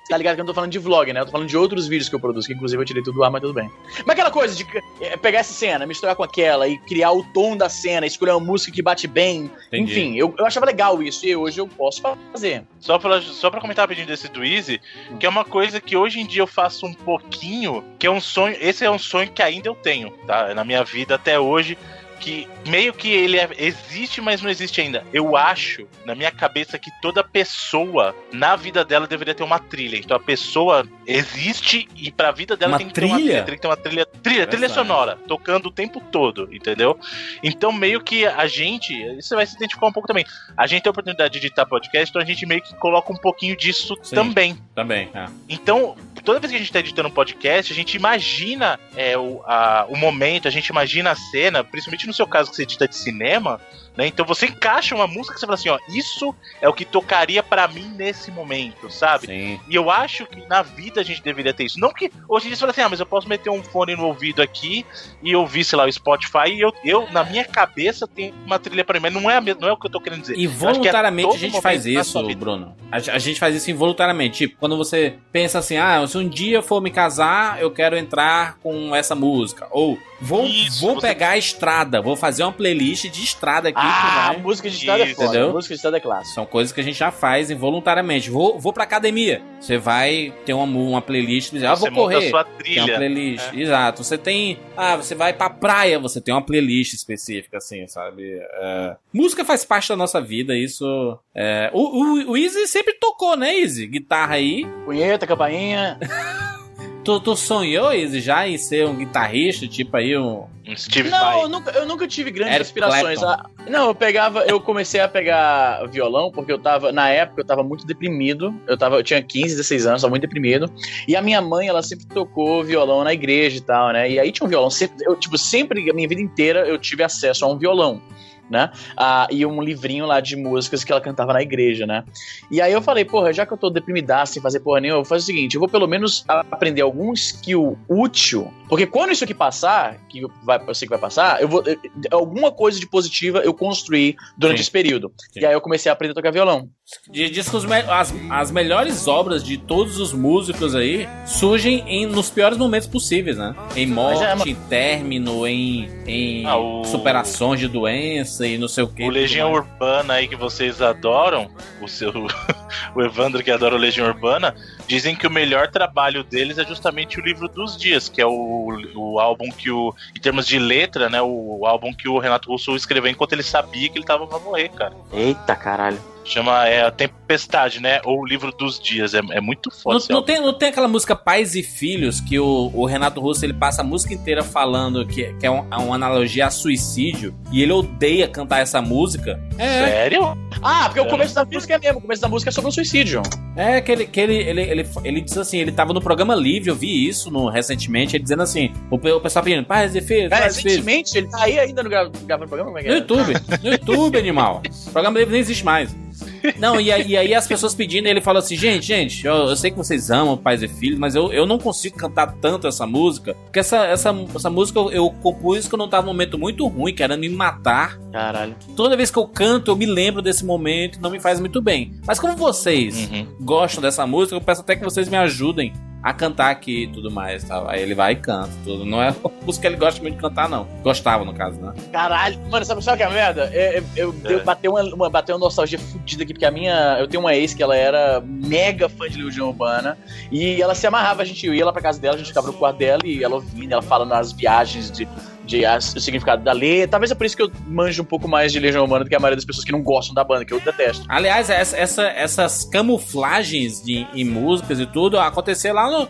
Tá ligado que eu não tô falando de vlog, né? Eu tô falando de outros vídeos que eu produzo, que inclusive eu tirei tudo do ar, mas tudo bem. Mas aquela coisa de eh, pegar essa cena, misturar com aquela e criar o tom da cena, escolher uma música que bate bem. Entendi. Enfim, eu, eu achava legal isso e hoje eu posso fazer. Só pra, só pra comentar rapidinho desse Easy, que é uma coisa que hoje em dia eu faço um pouquinho, que é um sonho, esse é um sonho que ainda eu tenho, tá? Na minha vida até hoje, que meio que ele é- existe, mas não existe ainda. Eu acho, na minha cabeça, que toda pessoa, na vida dela, deveria ter uma trilha. Então a pessoa existe e pra vida dela Uma tem que ter uma trilha? trilha. Tem que ter uma trilha, trilha, trilha sonora, tocando o tempo todo, entendeu? Então meio que a gente, você vai se identificar um pouco também. A gente tem a oportunidade de editar podcast, então a gente meio que coloca um pouquinho disso Sim. também. Também, é. Então, toda vez que a gente tá editando um podcast, a gente imagina é, o, a- o momento, a gente imagina a cena, principalmente no seu caso que você edita de cinema, né? Então você encaixa uma música que você fala assim, ó, isso é o que tocaria pra mim nesse momento, sabe? Sim. E eu acho que na vida a gente deveria ter isso. Não que hoje em dia você fala assim, ah, mas eu posso meter um fone no ouvido aqui e ouvir, sei lá, o Spotify e eu, eu na minha cabeça, tem uma trilha pra mim, mas não é, a mesma, não é o que eu tô querendo dizer. E é voluntariamente todo a gente faz isso. Bruno. A, a gente faz isso involuntariamente. Tipo, quando você pensa assim, ah, se um dia eu for me casar, eu quero entrar com essa música. Ou vou, Isso, vou você- pegar a estrada, vou fazer uma playlist de estrada aqui Ah, vai. música de é foda. entendeu? Música é clássico. São coisas que a gente já faz involuntariamente. Vou, vou pra academia. Você vai ter uma, uma playlist, ah, Você vou monta a correr. sua Tem uma trilha. playlist, exato. Você tem. Ah, você vai pra praia, você tem uma playlist específica, assim, sabe? É, música faz parte da nossa vida, isso. É, o, o, o Easy sempre tocou, né, Easy? Guitarra aí. Punheta, campainha. Tu, tu sonhou, Easy, já em ser um guitarrista, tipo aí, um. Um Steve Não, eu nunca, eu nunca tive grandes Eric aspirações. Clapton. Ah, não, eu pegava, eu comecei a pegar violão porque eu tava, na época, eu tava muito deprimido. Eu tava, eu tinha 15, 16 anos, tava muito deprimido. E a minha mãe, ela sempre tocou violão na igreja e tal, né? E aí tinha um violão, sempre, eu, tipo, sempre, a minha vida inteira, eu tive acesso a um violão. Né? Ah, e um livrinho lá de músicas que ela cantava na igreja, né? E aí eu falei, porra, já que eu tô deprimidaço sem fazer porra nenhuma, eu vou fazer o seguinte, eu vou pelo menos aprender algum skill útil, porque quando isso aqui passar, que vai, eu sei que vai passar, eu vou, eu- alguma coisa de positiva eu construí durante Sim. esse período. Sim. E aí eu comecei a aprender a tocar violão. Diz que me- as, as melhores obras de todos os músicos aí surgem em, nos piores momentos possíveis, né? Em morte, é uma- em término, em, em Ah, o- superações de doença e não sei o que. O Legião Urbana aí que vocês adoram, o seu o Evandro que adora o Legião Urbana, dizem que o melhor trabalho deles é justamente o livro dos dias, que é o, o álbum que o em termos de letra, né, o, álbum que o Renato Russo escreveu enquanto ele sabia que ele tava pra morrer, cara. Eita caralho. Chama é a Tempestade, né, ou o livro dos dias, é, é muito foda. Não, não tem, não tem aquela música Pais e Filhos que o, o Renato Russo ele passa a música inteira falando que, que é um- é uma analogia a suicídio e ele odeia cantar essa música? É, Sério? Ah, porque o É. começo da música é mesmo, o começo da música é sobre o suicídio. é que ele, que ele, ele, ele, ele diz assim: ele tava no programa Livre, eu vi isso no, recentemente, ele dizendo assim: o, o pessoal pedindo Pais e Filhos, É, Pais e Filhos. recentemente, ele tá aí ainda no gra- gravando programa? Como é que No é? YouTube, no YouTube, animal. O programa Livre nem existe mais. things. Não, e aí, e aí as pessoas pedindo, ele falou assim: gente, gente, eu, eu sei que vocês amam pais e filhos, mas eu, eu não consigo cantar tanto essa música, porque essa, essa, essa música eu, eu compus quando eu tava num momento muito ruim, querendo me matar. Caralho. Toda vez que eu canto, eu me lembro desse momento, não me faz muito bem. Mas como vocês Uhum. gostam dessa música, eu peço até que vocês me ajudem a cantar aqui e tudo mais. Tal. Aí ele vai e canta. Tudo. Não é a música que ele gosta muito de cantar, não. Gostava, no caso, né? Caralho. Mano, sabe, sabe o que é a merda? É, é, eu, É. eu bateu uma, uma, bateu uma nostalgia fudida aqui, porque a minha. Eu tenho uma ex que ela era mega fã de Legião Urbana. E ela se amarrava, a gente ia lá pra casa dela, a gente ficava no quarto dela e ela ouvindo, ela falando nas viagens de. De as- o significado da letra. Talvez é por isso que eu manjo um pouco mais de Legião Urbana do que a maioria das pessoas que não gostam da banda, que eu detesto. Aliás, essa, essa- essas camuflagens de, em músicas e tudo aconteceu lá no.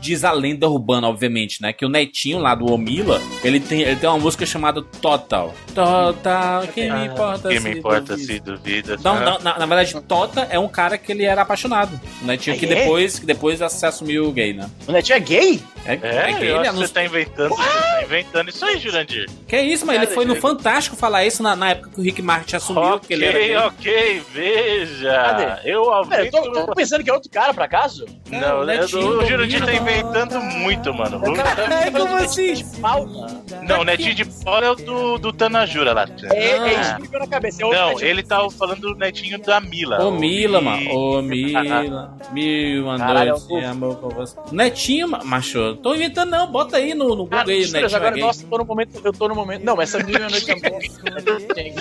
Diz a lenda urbana, obviamente, né? Que o Netinho lá do Omila, ele tem, ele tem uma música chamada Total. Total, quem me importa Ah, Quem se me importa duvida. se duvida. Não, Ah, não, na, na verdade, Tota é um cara que ele era apaixonado. O Netinho Ah, que é? depois, que depois se assumiu gay, né? O Netinho é gay? É, É, gay, eu ele anuncia- você tá inventando, você tá inventando isso aí, Jurandir. Que é isso, mas ele foi no. Fantástico falar isso na, na época que o Rick Martin assumiu que ele era Ok, ok, veja. Cadê? Eu Pera, eu aumento. tô, tô pensando que é outro cara, por acaso? Não, Cara, o eu- Netinho o Jurandir tá inventando muito, mano. É, como assim? Pauta. Não, o Netinho de Paula é o do, do Tanajura lá. É, Ah. é isso que me veio na cabeça. É Não, ele tava falando do netinho da Mila. Ô Mila, mano. Ô Mila. Mil noite é de amor com você. Netinho, ma- macho. Tô inventando não. Bota aí no, no Google Ah, aí, Juras, Netinho é agora, nossa, eu tô no momento, eu tô no momento. Não, essa uma noite também.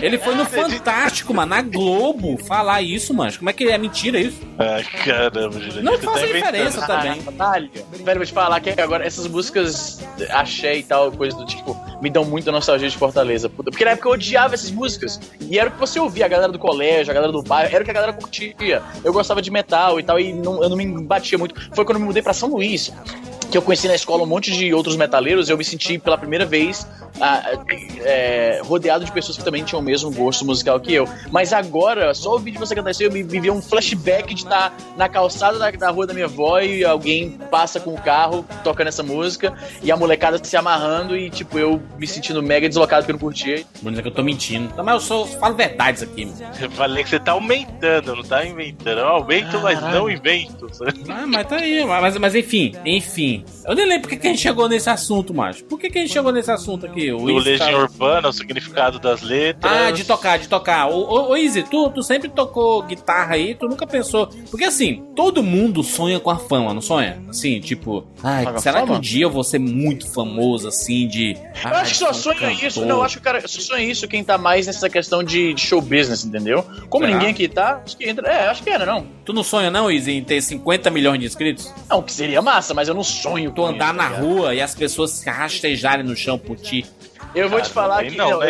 Ele foi no Fantástico, mano. Na Globo. Falar isso, mano. Como é que é mentira isso? Ai, caramba, Jurandir. Não faz tá inventando. diferença também. Natália. Velho, vou te falar que agora essas músicas axé e tal, coisa do tipo, me dão muita nostalgia de Fortaleza. Puta, Porque na época eu odiava essas músicas. E era o que você ouvia, a galera do colégio, a galera do bairro, era o que a galera curtia. Eu gostava de metal e tal, e não, eu não me batia muito. Foi quando eu me mudei pra São Luís. Que eu conheci na escola um monte de outros metaleiros, eu me senti pela primeira vez ah, é, rodeado de pessoas que também tinham o mesmo gosto musical que eu. Mas agora, só ouvir de você cantar isso, eu me vivi um flashback de estar na calçada da, da rua da minha avó e alguém passa com o carro tocando essa música e a molecada se amarrando e, tipo, eu me sentindo mega deslocado porque eu não curtia. Vou dizer que eu tô mentindo. Tá, Mas eu sou, falo verdades aqui, mano. Eu falei que você tá aumentando, não tá inventando. Eu aumento, mas não invento. Ah, mas tá aí. Mas, mas enfim, enfim. Eu nem lembro por que, a gente chegou nesse assunto, macho. Por que, que a gente chegou nesse assunto aqui? O Do Izzy Legião tá- Urbana, o significado das letras. Ah, de tocar, de tocar. Ô, ô, ô Izzy, tu, tu sempre tocou guitarra aí, tu nunca pensou. Porque assim, todo mundo sonha com a fama, não sonha? Assim, tipo, ai, Com a será que um dia eu vou ser muito famoso, assim, de. Eu acho que só sonha isso, não, eu acho que o cara só sonha isso quem tá mais nessa questão de, de show business, entendeu? Como Será? ninguém aqui tá, acho que entra. É, acho que era, não. Tu não sonha, não, Izzy, em ter 50 milhões de inscritos? Não, que seria massa, mas eu não sonho Tu com andar isso, na ligado? rua e as pessoas se rastejarem no chão por ti. Eu vou te falar que não,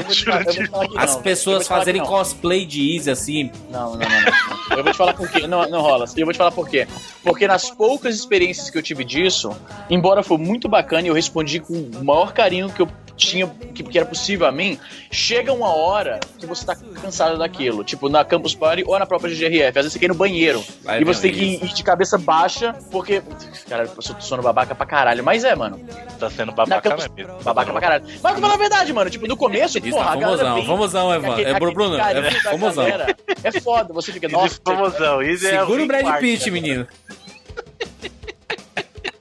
As pessoas fazerem não. cosplay de Izzy, assim. Não, não, não, não. Eu vou te falar por quê. Não, não rola. E eu vou te falar por quê. Porque nas poucas experiências que eu tive disso, embora foi muito bacana e eu respondi com o maior carinho que eu tinha, que, que era possível a mim, chega uma hora que você tá cansado daquilo. Tipo, na Campus Party ou na própria GRF. Às vezes você quer ir no banheiro. Vai e você tem que ir de cabeça baixa, porque. Caralho, eu sou sono babaca pra caralho. Mas é, mano. Tá sendo babaca Campus... mesmo. Babaca pra caralho. Mas tô falando a verdade, mano. Tipo, no começo, Isso porra, tá famosão, vem- famosão, Evan. aquele- É, Bruno, é famosão. galera. É foda, você fica, nossa. famosão. Easy é Segura o Brad Pitt, menino.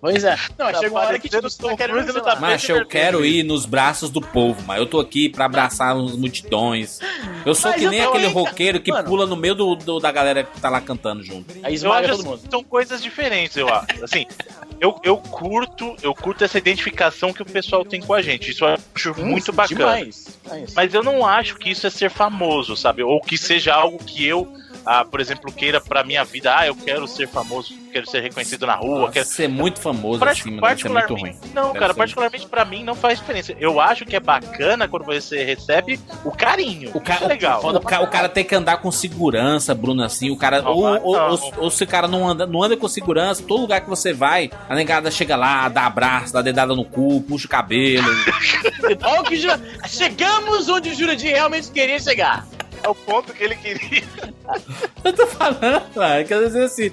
Pois é. Não, Tá chega uma hora que tipo, você tá querendo, no tapete. Macho, eu quero ir nos braços do povo, mas eu tô aqui pra abraçar as multidões. Eu sou Mas que eu nem aquele aí, roqueiro que Mano. pula no meio do, do- da galera que tá lá cantando junto. Aí esmaga todo mundo. assim, são coisas diferentes, eu acho. Assim, eu, eu curto, eu curto essa identificação que o pessoal tem com a gente. Isso eu acho muito bacana. Demais. demais. Mas eu não acho que isso é ser famoso, sabe? Ou que seja algo que eu, ah, por exemplo, queira pra minha vida. Ah, eu quero ser famoso, quero ser reconhecido na rua, Nossa, quero. ser muito famoso Partic- assim, deve ser muito ruim. particularmente, não, Deve cara, particularmente pra mim não faz diferença. Eu acho que é bacana quando você recebe o carinho. O, ca Isso é legal. o, ca- o cara tem que andar com segurança, Bruno, assim. O cara. Não, ou, vai ou, não. ou- ou se o cara não anda, não anda com segurança, todo lugar que você vai, a negada chega lá, dá abraço, dá dedada no cu, puxa o cabelo. Olha que já... Chegamos onde o Jurandir realmente queria chegar. É o ponto que ele queria. Eu tô falando, mano, que às vezes assim,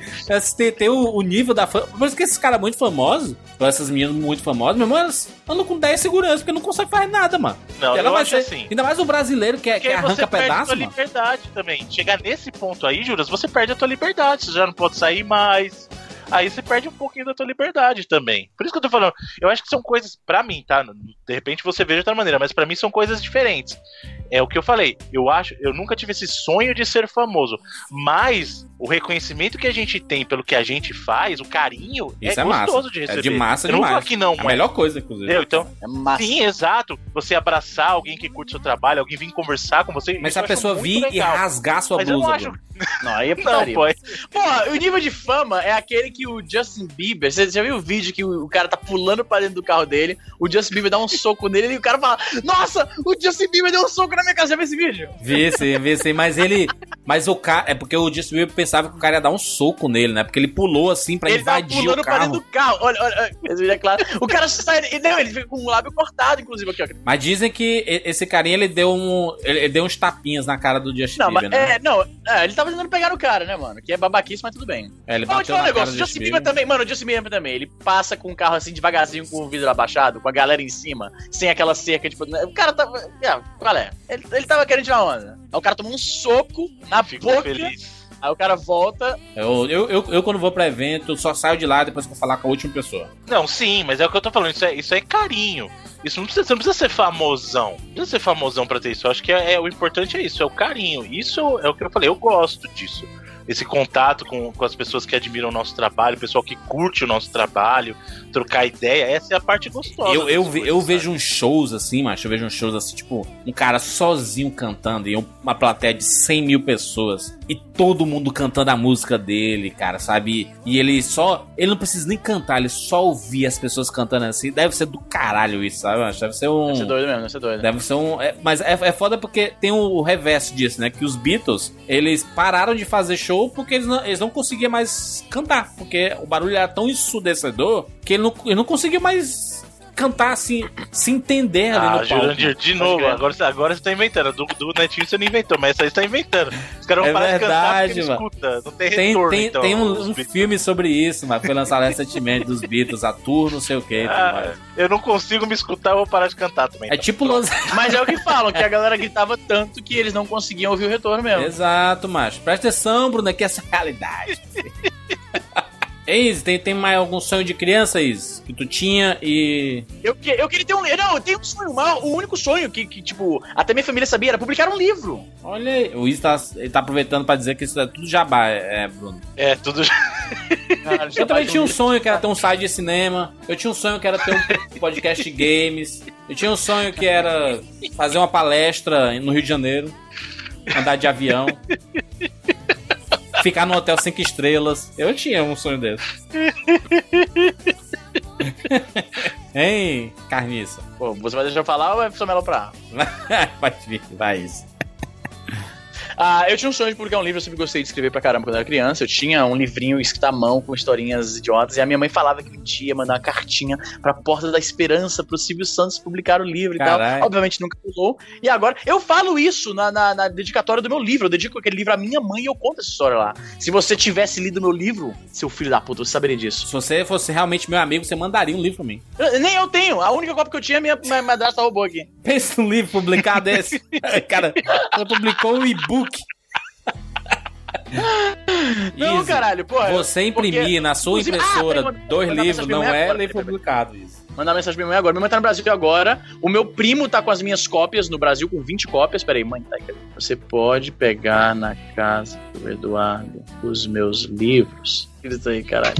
tem, tem o, o nível da fama. Por isso que esses caras muito famosos, ou essas meninas muito famosas, meu irmão, elas andam com 10 seguranças, porque não conseguem fazer nada, mano. Não, Ela eu vai acho ser- assim. Ainda mais o brasileiro que, é, que Porque você arranca perde a pedaço, tua liberdade também. Chegar nesse ponto aí, Juras, você perde a tua liberdade. Você já não pode sair mais. Aí você perde um pouquinho da tua liberdade também. Por isso que eu tô falando. Eu acho que são coisas, pra mim, tá? De repente você vê de outra maneira, mas pra mim são coisas diferentes. É o que eu falei. Eu acho, eu nunca tive esse sonho de ser famoso. Mas o reconhecimento que a gente tem pelo que a gente faz, o carinho, Isso é, é massa. gostoso de É receber. de massa eu não demais. falar que não, A mas. melhor coisa, inclusive. Entendeu? Então, É massa. sim, exato. Você abraçar alguém que curte seu trabalho, alguém vir conversar com você. Mas se a eu pessoa vir e rasgar sua Mas eu blusa, não acho. Não, aí é Não, putaria. pô. Porra, o nível de fama é aquele que o Justin Bieber. Você já viu o vídeo que o, o cara tá pulando pra dentro do carro dele, o Justin Bieber dá um soco nele e o cara fala: Nossa, o Justin Bieber deu um soco na minha casa. Já viu esse vídeo? Vi sim, vi sim, mas ele. Mas o cara. É porque o Justin Bieber pensava que o cara ia dar um soco nele, né? Porque ele pulou assim pra ele tá invadir o carro. do carro. Olha, olha, olha, é claro. O cara sai. ele- Não, ele fica com o lábio cortado, inclusive, aqui, ó. Mas dizem que esse carinha ele deu um. Ele ele deu uns tapinhas na cara do Justin Não, mas Bieber, né? é, não, é, ele tava tentando pegar no cara, né, mano? Que é babaquice, mas tudo bem. É, ele Mas bateu um na cara negócio, o Justin Bieber também, mano, o Justin Bieber também, ele passa com o carro assim devagarzinho com o vidro abaixado, com a galera em cima, sem aquela cerca, tipo, né, o cara tava. É, qual é? Ele, ele tava querendo tirar onda. Aí o cara tomou um soco na Fico boca, feliz. aí o cara volta. Eu, eu, eu, eu, quando vou pra evento, só saio de lá depois que eu falar com a última pessoa. Não, sim, mas é o que eu tô falando. Isso é, isso é carinho. Isso não precisa, você não precisa ser famosão. Não precisa ser famosão pra ter isso. Eu acho que é, é- o importante é isso, é o carinho. Isso é o que eu falei, eu gosto disso. Esse contato com, com as pessoas que admiram o nosso trabalho, o pessoal que curte o nosso trabalho, trocar ideia, essa é a parte gostosa. Eu, eu, coisas, eu vejo uns shows assim, macho. Eu vejo uns shows assim, tipo, um cara sozinho cantando e uma plateia de 100 mil pessoas. E todo mundo cantando a música dele, cara, sabe? E ele só. Ele não precisa nem cantar, ele só ouvir as pessoas cantando assim. Deve ser do caralho isso, sabe? Deve ser um. Deve ser doido mesmo, deve ser doido. Deve ser um. é, mas é, é foda porque tem o, o reverso disso, né? Que os Beatles, eles pararam de fazer show porque eles não, eles não conseguiam mais cantar. Porque o barulho era tão ensurdecedor que ele não, ele não conseguia mais cantar assim, se entender ali Ah, no palco. Jurandir, de novo, agora, você- agora você tá inventando. Do, do Netinho você não inventou, mas essa aí você tá inventando. Os caras É vão parar de cantar verdade, porque não escuta. Não tem Tem, retorno, tem, então. tem um, um filme sobre isso, mas foi lançado recentemente dos Beatles, a tour, não sei o que. Ah, eu não consigo me escutar, eu vou parar de cantar também. é então. tipo lançar. Mas é o que falam, que a galera gritava tanto que eles não conseguiam ouvir o retorno mesmo. Exato, macho. Presta atenção, Bruno, que essa é a realidade. Ei, tem, tem mais algum sonho de criança, Izzy? Tu tinha e. Eu, que- eu queria ter um. Não, eu tenho um sonho, mas o único sonho que, que, tipo, até minha família sabia era publicar um livro. Olha aí, o Izzy tá, ele tá aproveitando pra dizer que isso é tudo jabá, é, é, Bruno. É, tudo. Cara, Eu também tinha um sonho que era ter um site de cinema. Eu tinha um sonho que era ter um podcast games. Eu tinha um sonho que era fazer uma palestra no Rio de Janeiro. Andar de avião. Ficar no hotel cinco estrelas. Eu tinha um sonho desse. hein, carniça? Pô, você vai deixar eu falar ou vai só melo pra? Vai vir, vai isso. Ah, eu tinha um sonho de publicar um livro, eu sempre gostei de escrever pra caramba quando eu era criança. Eu tinha um livrinho escrito à mão com historinhas idiotas, e a minha mãe falava que um dia ia mandar uma cartinha pra Porta da Esperança pro Silvio Santos publicar o livro e tal. Obviamente nunca pulou. E agora, eu falo isso na, na, na dedicatória do meu livro. Eu dedico aquele livro à minha mãe e eu conto essa história lá. Se você tivesse lido meu livro, seu filho da puta, você saberia disso. Se você fosse realmente meu amigo, você mandaria um livro pra mim. Eu- nem eu tenho. A única cópia que eu tinha, minha, minha madrasta roubou aqui. Pensa num livro publicado desse. Cara, ela publicou um e-book. Não, Easy. caralho, porra. Você imprimir porque- na sua inclusive- impressora Ah, dois livros não é agora, publicado. Isso. Mandar mensagem pra minha mãe agora. Minha mãe tá no Brasil agora. O meu primo tá com as minhas cópias no Brasil, com 20 cópias. Peraí, mãe, tá? Você pode pegar na casa do Eduardo os meus livros. Isso aí, caralho.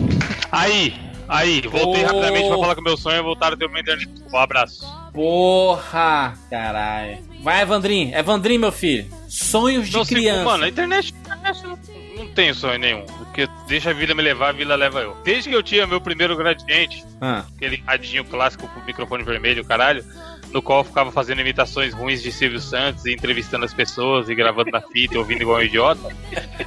Aí, aí, voltei Oh. rapidamente pra falar que o meu sonho é voltar a ter uma internet. Um abraço. Porra, caralho. Vai, Evandrinho. Evandrinho, meu filho. Sonhos de criança. mano, a internet, a internet não, não tem sonho nenhum. Porque deixa a vida me levar, a vida leva eu. Desde que eu tinha meu primeiro gradiente, Ah, aquele radinho clássico com o microfone vermelho, caralho, no qual eu ficava fazendo imitações ruins de Silvio Santos e entrevistando as pessoas e gravando na fita e ouvindo igual um idiota.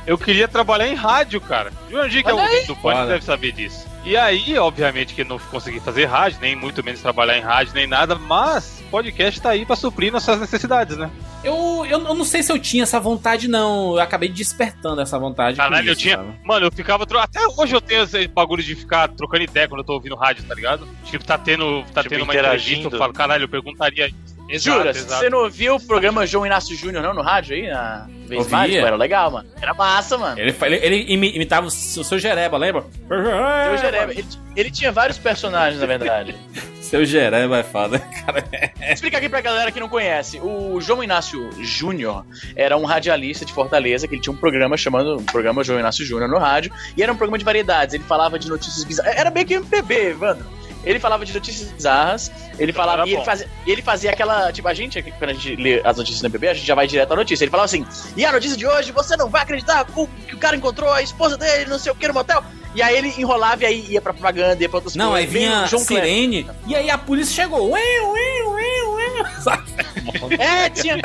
Eu queria trabalhar em rádio, cara. Jurandir, que é o do Pode, Olha. deve saber disso. E aí, obviamente, que eu não consegui fazer rádio, nem muito menos trabalhar em rádio, nem nada, mas podcast tá aí pra suprir nossas necessidades, né? Eu, eu, eu não sei se eu tinha essa vontade, não. Eu acabei despertando essa vontade. Caralho, eu isso, tinha. sabe? Mano, eu ficava. tro- Até hoje eu tenho esse bagulho de ficar trocando ideia quando eu tô ouvindo rádio, tá ligado? Tipo, tá tendo, tá Tipo, tendo uma interagindo. entrevista, eu falo, caralho, eu perguntaria isso. Exato, Jura, exato. você não ouviu o programa João Inácio Júnior não no rádio aí? Na vez mágico? Era legal, mano. Era massa, mano. Ele, ele, ele imi- imitava o seu seu Jereba, lembra? Seu Jereba, ele, ele tinha vários personagens, na verdade. Seu Jereba é foda, cara. Explica aqui pra galera que não conhece. O João Inácio Júnior era um radialista de Fortaleza, que ele tinha um programa chamando um programa João Inácio Júnior no rádio, e era um programa de variedades. Ele falava de notícias bizarras. Era bem que MPB, Evandro. Ele falava de notícias bizarras, ele falava. Era E ele fazia, e ele fazia aquela. Tipo, a gente, quando a gente lê as notícias do MPB, a gente já vai direto à notícia. Ele falava assim: e a notícia de hoje, você não vai acreditar o que o cara encontrou a esposa dele, não sei o que, no motel. E aí ele enrolava e aí ia pra propaganda, ia pra outras Não, aí coisas. Bem vinha o João Kleber. sirene, e aí a polícia chegou. Ué, ué, ué, ué. É, tinha.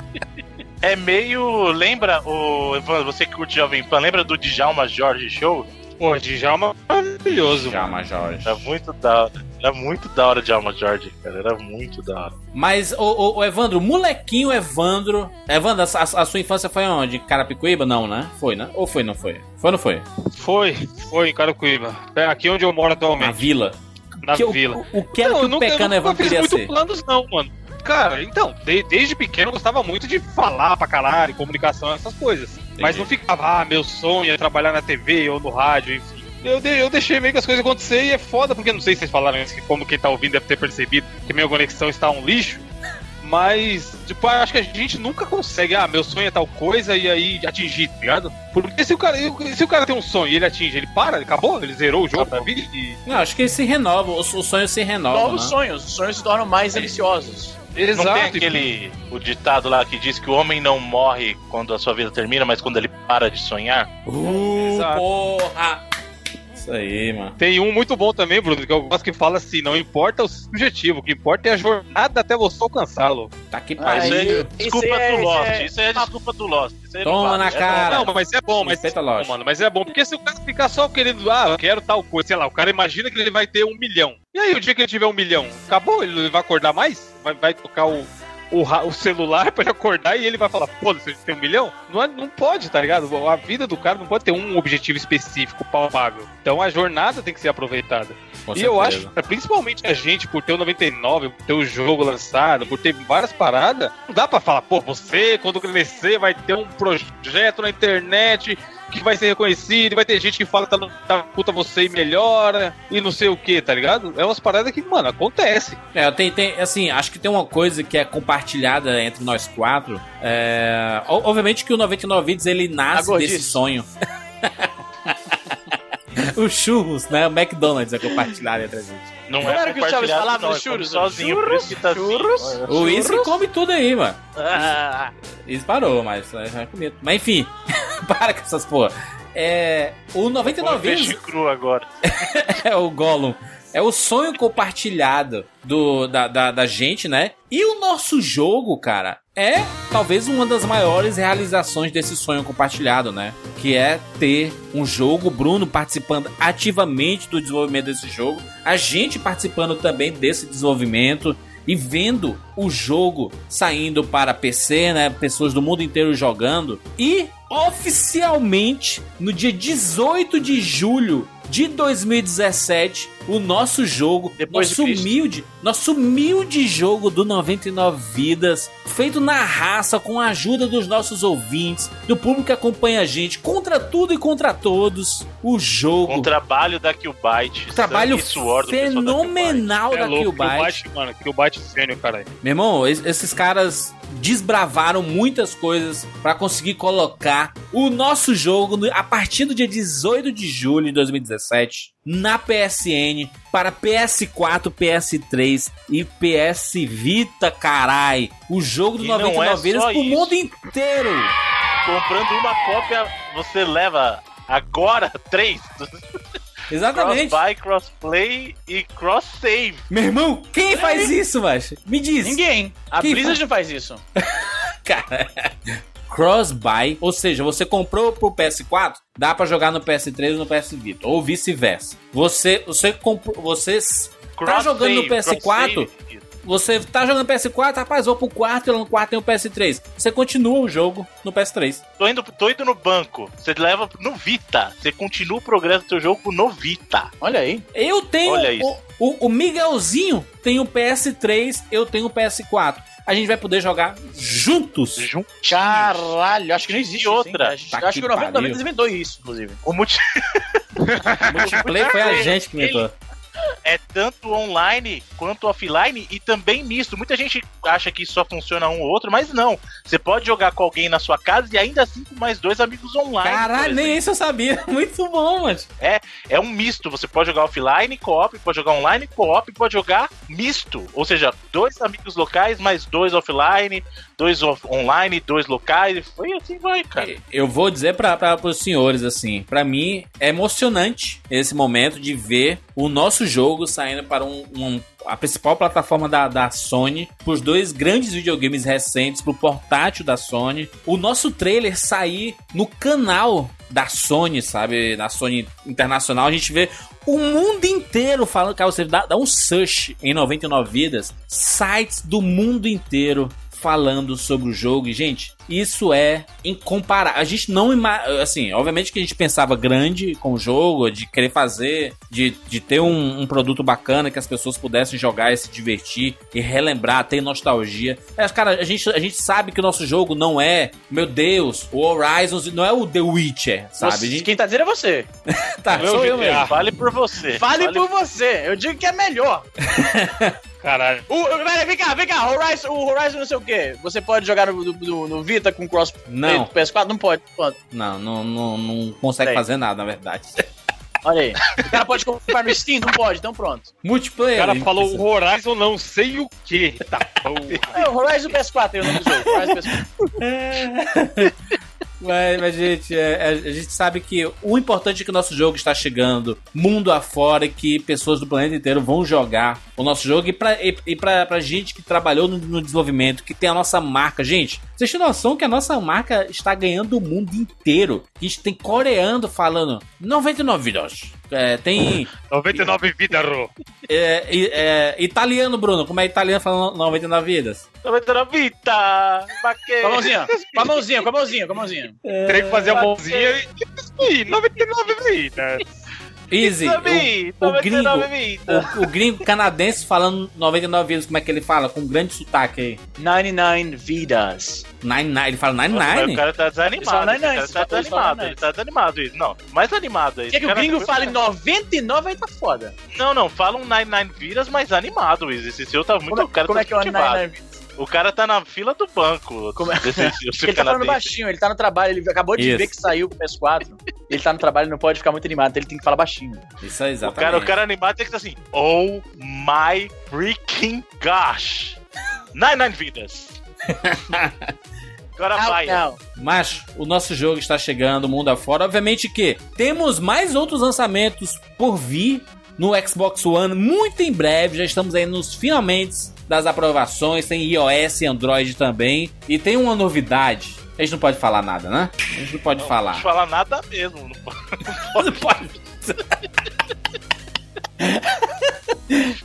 É meio. Lembra, o Evandro, você que curte Jovem Pan, lembra do Djalma Jorge Show? Pô, Djalma é maravilhoso, Já, mano. Jorge. Era muito da. Era muito da hora Djalma Jorge, cara. Era muito da hora. Mas, ô, ô, ô, Evandro, molequinho Evandro. Evandro, a, a- sua infância foi onde? Carapicuíba? Não, né? Foi, né? Ou foi, não foi? Foi ou não foi? Foi, foi em Caracuíba. É aqui onde eu moro Na atualmente, vila. na Que o- vila. O, o que era Não, que eu o nunca, eu Pecano nunca Evandro fiz queria muito ser? planos, não, mano. Cara, então, de- desde pequeno eu gostava muito de falar pra caralho, comunicação, essas coisas. Mas não ficava, ah, meu sonho é trabalhar na TV ou no rádio, enfim. Eu, de- eu deixei meio que as coisas acontecer e é foda, porque não sei se vocês falaram isso, que como quem tá ouvindo deve ter percebido que minha conexão está um lixo. Mas, tipo, acho que a gente nunca consegue, ah, meu sonho é tal coisa e aí atingir, tá ligado? Porque se o cara, se o cara tem um sonho e ele atinge, ele para, ele acabou, ele zerou o jogo da vida e. Não, acho que ele se renova. Os, os sonhos se renovam. Novos né? sonhos. Os sonhos se tornam mais ambiciosos. Não tem Exato. aquele o ditado lá que diz que o homem não morre quando a sua vida termina, mas quando ele para de sonhar? Uh, Exato. porra! Isso aí, mano. Tem um muito bom também, Bruno, que eu gosto que fala assim: não importa o subjetivo, o que importa é a jornada até você alcançá-lo. Tá que Ah, Isso pariu. é Aí, desculpa isso é- do isso Lost. é- Isso aí é desculpa do Lost. Isso aí não Toma vale. na É cara. Não, mas é bom, mas. Respeita a lógica. mano, mas é bom, porque se o cara ficar só querendo, ah, eu quero tal coisa, sei lá, o cara imagina que ele vai ter um milhão. E aí, o dia que ele tiver um milhão, acabou? Ele vai acordar mais? Vai, vai tocar o, o, o celular pra ele acordar e ele vai falar, pô, você tem um milhão? Não, é- não pode, tá ligado? A vida do cara não pode ter um objetivo específico, palpável. Então a jornada tem que ser aproveitada. Com E eu certeza. acho, principalmente a gente, por ter o 99, por ter o jogo lançado, por ter várias paradas, não dá pra falar, pô, você, quando crescer, vai ter um projeto na internet que vai ser reconhecido, vai ter gente que fala que tá, tá puta você e melhora, e não sei o que, tá ligado? É umas paradas que, mano, acontece. É, tem, tem, assim, acho que tem uma coisa que é compartilhada entre nós quatro. É, obviamente que o 99 Vídeos ele nasce gordice. desse sonho. o churros, né? O McDonald's é compartilhado entre a gente. Não Como é era que o Chaves falava não, nos é churros? sozinho, que tá Churros, assim. O Whisky come tudo aí, mano. Ah, Isso parou, mas é, é bonito. Mas enfim, para com essas porra. É, o Come 99 peixe Vídeos cru agora. é o Gollum. É o sonho compartilhado do, da, da, da gente, né? E o nosso jogo, cara, é talvez uma das maiores realizações desse sonho compartilhado, né? Que é ter um jogo, Bruno participando ativamente do desenvolvimento desse jogo, a gente participando também desse desenvolvimento e vendo o jogo saindo para PC, né? Pessoas do mundo inteiro jogando. E oficialmente, no dia 18 de julho de 2017, o nosso jogo, Depois de nosso humilde, nosso humilde jogo do 99 vidas, feito na raça com a ajuda dos nossos ouvintes, do público que acompanha a gente, contra tudo e contra todos, o jogo Com o trabalho da Killbyte. trabalho suor pessoal da fenomenal É da louco, Killbyte. Killbyte, mano, Killbyte sênior, caralho. Meu irmão, es- esses caras desbravaram muitas coisas pra conseguir colocar o nosso jogo a partir do dia 18 de julho de 2017 na PSN para PS4, PS3 e PS Vita, carai. O jogo do E não 99 é vezes pro isso. mundo inteiro. Comprando uma cópia, você leva agora três. Exatamente. Cross-buy, crossplay e cross-save. Meu irmão, quem faz isso, macho? Me diz. Ninguém. A Quem Blizzard faz? não faz isso. Cara. Cross-buy, ou seja, você comprou pro PS4, dá pra jogar no PS3 ou no PS Vita, ou vice-versa. Você, você comprou, você s- Tá jogando no PS4? cross-save. você tá jogando PS4, rapaz, vou pro quarto e lá no quarto tem o PS3. Você continua o jogo no PS3. Tô indo, tô indo no banco. Você leva no Vita. Você continua o progresso do seu jogo no Vita. Olha aí. Eu tenho. Olha isso. O, o, o Miguelzinho tem o PS3, eu tenho o PS4. A gente vai poder jogar juntos. Juntinho. Caralho, acho que não existe E outra? Tá acho que que o 90 pariu. inventou isso, inclusive. O multi... O multiplayer foi a gente que inventou. É tanto online quanto offline e também misto. Muita gente acha que só funciona um ou outro, mas não. Você pode jogar com alguém na sua casa e ainda assim com mais dois amigos online. Caralho, nem isso eu sabia. Muito bom, mano. É um misto. Você pode jogar offline, co-op, pode jogar online, co-op, pode jogar misto. Ou seja, dois amigos locais, mais dois offline, dois online, dois locais. Foi assim, vai, cara. Eu vou dizer para os senhores assim, pra mim é emocionante esse momento de ver o nosso jogo saindo para um, um- a principal plataforma da, da Sony, pros dois grandes videogames recentes, pro portátil da Sony. O nosso trailer sair no canal da Sony, sabe, da Sony Internacional, a gente vê o mundo inteiro falando, cara, você dá, dá um search em 99 vidas, sites do mundo inteiro falando sobre o jogo. E, gente, isso é incomparável. A gente não ima- assim, obviamente que a gente pensava grande com o jogo, de querer fazer, de, de ter um, um produto bacana que as pessoas pudessem jogar e se divertir e relembrar, ter nostalgia. Mas, cara, a gente, a gente sabe que o nosso jogo não é, meu Deus, o Horizons, não é o The Witcher, sabe? Você- gente, Quem tá dizendo é você. tá, Meu sou eu mesmo. Vale por você. Vale por você. Eu digo que é melhor. Caralho. O, pera, vem cá, vem cá. Horizon, o Horizon não sei o quê. Você pode jogar no, no- no Vita com cross Não. no PS4? Não pode. Pronto. Não, não, não, não consegue Sei. fazer nada, na verdade. Olha aí. O cara pode comprar no Steam? Não pode, então pronto. O Multiplayer. cara a gente falou precisa. Horizon não sei o que. Tá porra. É, o Horizon PS4 é o nome do jogo. Horizon PS4. Mas, mas, gente, é, é, a gente sabe que o importante é que o nosso jogo está chegando mundo afora e que pessoas do planeta inteiro vão jogar o nosso jogo. E pra, e, e gente que trabalhou no, no desenvolvimento, que tem a nossa marca. Gente, vocês têm noção que a nossa marca está ganhando o mundo inteiro? A gente tem coreano falando 99 vídeos. É, tem 99 vida, Ro. é, e- é, italiano, Bruno. Como é italiano falando 99 vidas? Tô metendo a Vita! Baque! Com a mãozinha. Com a mãozinha, com a mãozinha, com a mãozinha. Terei que fazer a mãozinha e. Ih, 99 vidas. Easy. Vita, o- Vita, o gringo- 99! O, o gringo canadense falando 99 vidas, como é que ele fala? Com um grande sotaque aí. 99 vidas. Nine, nine, ele fala Nossa, mas 99? o cara tá Ele desanimado. fala cara nine-nine, tá ele fala desanimado. Ele tá desanimado isso. Não, mais animado aí. Quer que o gringo fale 99 aí tá foda. Não, não, fala um 99 vidas, mas animado, Wiz. Esse seu tá muito. Como, é- o cara como tá é que é o motivado. 99 vidas? O cara tá na fila do banco. Como é- desse, Ele tá falando baixinho, ele tá no trabalho, ele acabou de Isso. ver que saiu pro PS4. Ele tá no trabalho, ele não pode ficar muito animado, então ele tem que falar baixinho. Isso é O exatamente. cara, o cara animado tem que estar assim: Oh my freaking gosh! 99 vidas! Agora vai. não. Mas o nosso jogo está chegando mundo afora. Obviamente que temos mais outros lançamentos por vir no Xbox One muito em breve. Já estamos aí nos finalmente das aprovações. Tem iOS e Android também. E tem uma novidade. A gente não pode falar nada, né? A gente não pode Não falar. pode falar nada mesmo. Não pode. Não pode.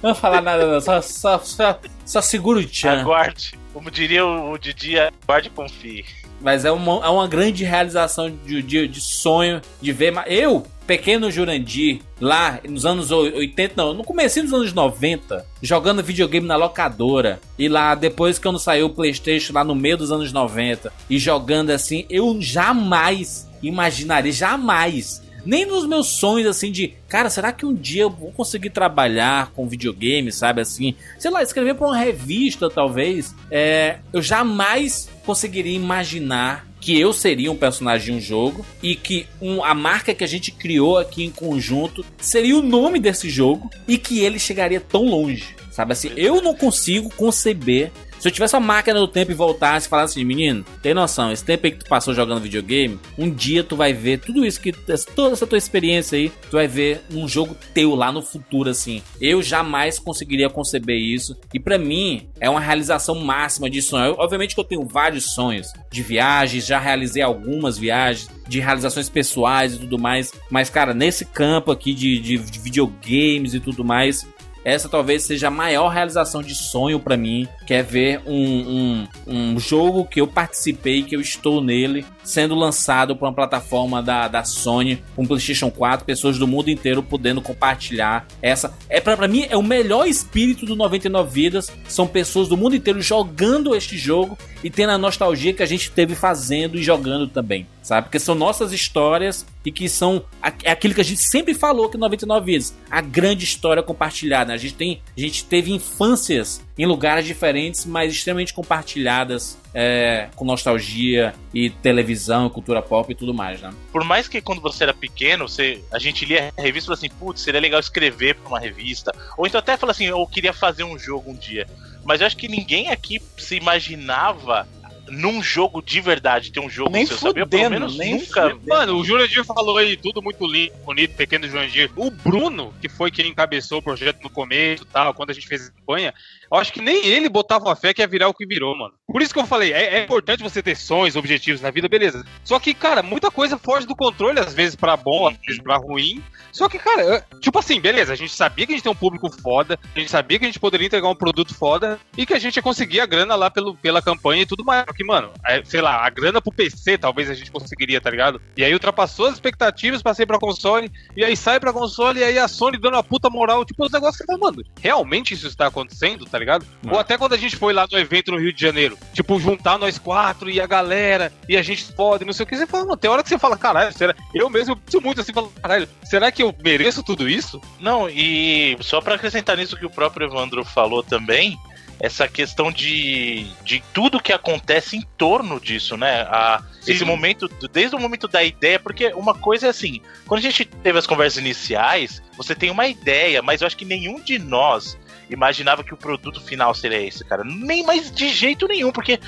Não falar nada, não. Só, só, só, só segura o tchan. Aguarde. Como diria o, Didi, aguarde e confie. Mas é uma, é uma grande realização de, de, de sonho de ver. mas Eu, pequeno Jurandir, lá nos anos 80, não, no começo dos anos 90, jogando videogame na locadora. E lá, depois que eu não saiu o Playstation, lá no meio dos anos 90, e jogando assim, eu jamais imaginaria, jamais. Nem nos meus sonhos, assim, de... Cara, será que um dia eu vou conseguir trabalhar com videogame, sabe, assim? Sei lá, escrever pra uma revista, talvez. É, eu jamais conseguiria imaginar que eu seria um personagem de um jogo e que um- a marca que a gente criou aqui em conjunto seria o nome desse jogo e que ele chegaria tão longe. Sabe assim, eu não consigo conceber. Se eu tivesse uma máquina do tempo e voltasse e falasse assim, menino, tem noção, esse tempo aí que tu passou jogando videogame, um dia tu vai ver tudo isso que. toda essa tua experiência aí, tu vai ver um jogo teu lá no futuro, assim. Eu jamais conseguiria conceber isso. E pra mim, é uma realização máxima de sonho. Eu- obviamente que eu tenho vários sonhos de viagens, já realizei algumas viagens, de realizações pessoais e tudo mais. Mas, cara, nesse campo aqui de, de- de videogames e tudo mais, essa talvez seja a maior realização de sonho pra mim, que é ver um, um, um jogo que eu participei, que eu estou nele, sendo lançado para uma plataforma da, da Sony, um PlayStation 4, pessoas do mundo inteiro podendo compartilhar essa. É pra mim, é o melhor espírito do 99 Vidas. São pessoas do mundo inteiro jogando este jogo e tendo a nostalgia que a gente teve fazendo e jogando também, sabe? Porque são nossas histórias e que são é aquilo que a gente sempre falou que 99 Vidas, a grande história compartilhada. A gente tem, a gente teve infâncias em lugares diferentes, mas extremamente compartilhadas, é, com nostalgia e televisão, cultura pop e tudo mais, né? Por mais que quando você era pequeno, você, a gente lia a revista e falava assim, putz, seria legal escrever pra uma revista. Ou então até fala assim, eu queria fazer um jogo um dia. Mas eu acho que ninguém aqui se imaginava num jogo de verdade ter um jogo Nem seu, sabia? Pelo fudendo, menos nem nunca. fudendo. Mano, o Jurandir falou aí tudo muito lindo, bonito, pequeno Jurandir. O Bruno, que foi quem encabeçou o projeto no começo e tal, quando a gente fez a campanha, eu acho que nem ele botava fé que ia virar o que virou, mano. Por isso que eu falei, é, é importante você ter sonhos, objetivos na vida, beleza. Só que, cara, muita coisa foge do controle, às vezes pra bom, às vezes pra ruim. Só que, cara, tipo assim, beleza, a gente sabia que a gente tem um público foda, a gente sabia que a gente poderia entregar um produto foda e que a gente ia conseguir a grana lá pelo, pela campanha e tudo mais. Só que, mano, é, sei lá, a grana pro PC talvez a gente conseguiria, tá ligado? E aí ultrapassou as expectativas, passei pra console, e aí sai pra console, e aí a Sony dando uma puta moral, tipo, os negócios que fala, mano, realmente isso está acontecendo, tá ligado? Ou até quando a gente foi lá no evento no Rio de Janeiro, tipo, juntar nós quatro e a galera, e a gente pode, não sei o que, você fala, mano, tem hora que você fala, caralho, será? Eu mesmo penso muito assim, falo, caralho, será que eu mereço tudo isso? Não, e só pra acrescentar nisso que o próprio Evandro falou também, essa questão de, de tudo que acontece em torno disso, né? A, esse momento, desde o momento da ideia, porque uma coisa é assim, quando a gente teve as conversas iniciais, você tem uma ideia, mas eu acho que nenhum de nós imaginava que o produto final seria esse, cara. Nem mais de jeito nenhum, porque,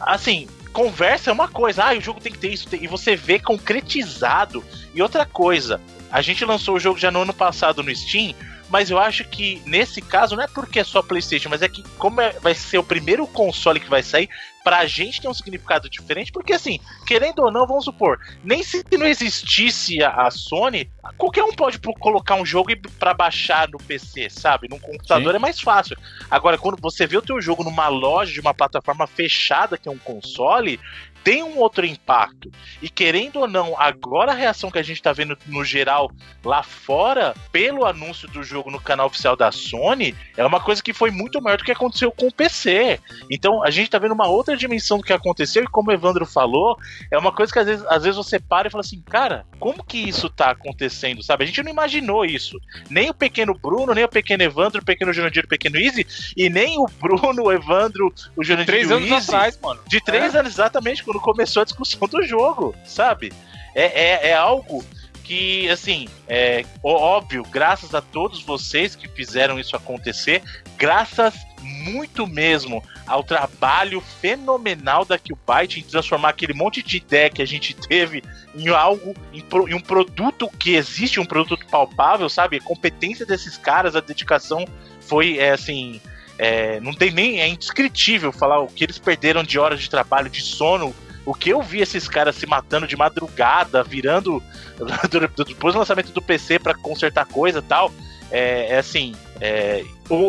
assim, conversa é uma coisa, ah, o jogo tem que ter isso, e você vê concretizado. E outra coisa, a gente lançou o jogo já no ano passado no Steam, mas eu acho que nesse caso não é porque é só PlayStation, mas é que como é- vai ser o primeiro console que vai sair, pra gente tem um significado diferente, porque assim, querendo ou não, vamos supor, nem se não existisse a, a Sony, qualquer um pode colocar um jogo pra baixar no PC, sabe? Num computador Sim. é mais fácil. Agora, quando você vê o teu jogo numa loja de uma plataforma fechada que é um console, tem um outro impacto. E querendo ou não, agora a reação que a gente tá vendo no geral lá fora, pelo anúncio do jogo no canal oficial da Sony, é uma coisa que foi muito maior do que aconteceu com o PC. Então a gente tá vendo uma outra dimensão do que aconteceu, e como o Evandro falou, é uma coisa que às vezes, às vezes você para e fala assim, cara, como que isso tá acontecendo, sabe? A gente não imaginou isso. Nem o pequeno Bruno, nem o pequeno Evandro, o pequeno Jurandir, o pequeno Easy, e nem o Bruno, o Evandro, o Jurandir Três anos Easy, atrás, mano. de três anos, exatamente, quando começou a discussão do jogo, sabe? É, é, é algo que, assim, é óbvio, graças a todos vocês que fizeram isso acontecer, graças muito mesmo ao trabalho fenomenal da Killbyte em transformar aquele monte de ideia que a gente teve em algo, em, pro- em um produto que existe, um produto palpável, sabe? A competência desses caras, a dedicação foi, é, assim, é, não tem nem. É indescritível falar o que eles perderam de horas de trabalho, de sono. O que eu vi esses caras se matando de madrugada, virando depois do lançamento do PC pra consertar coisa e tal. É, é assim. é,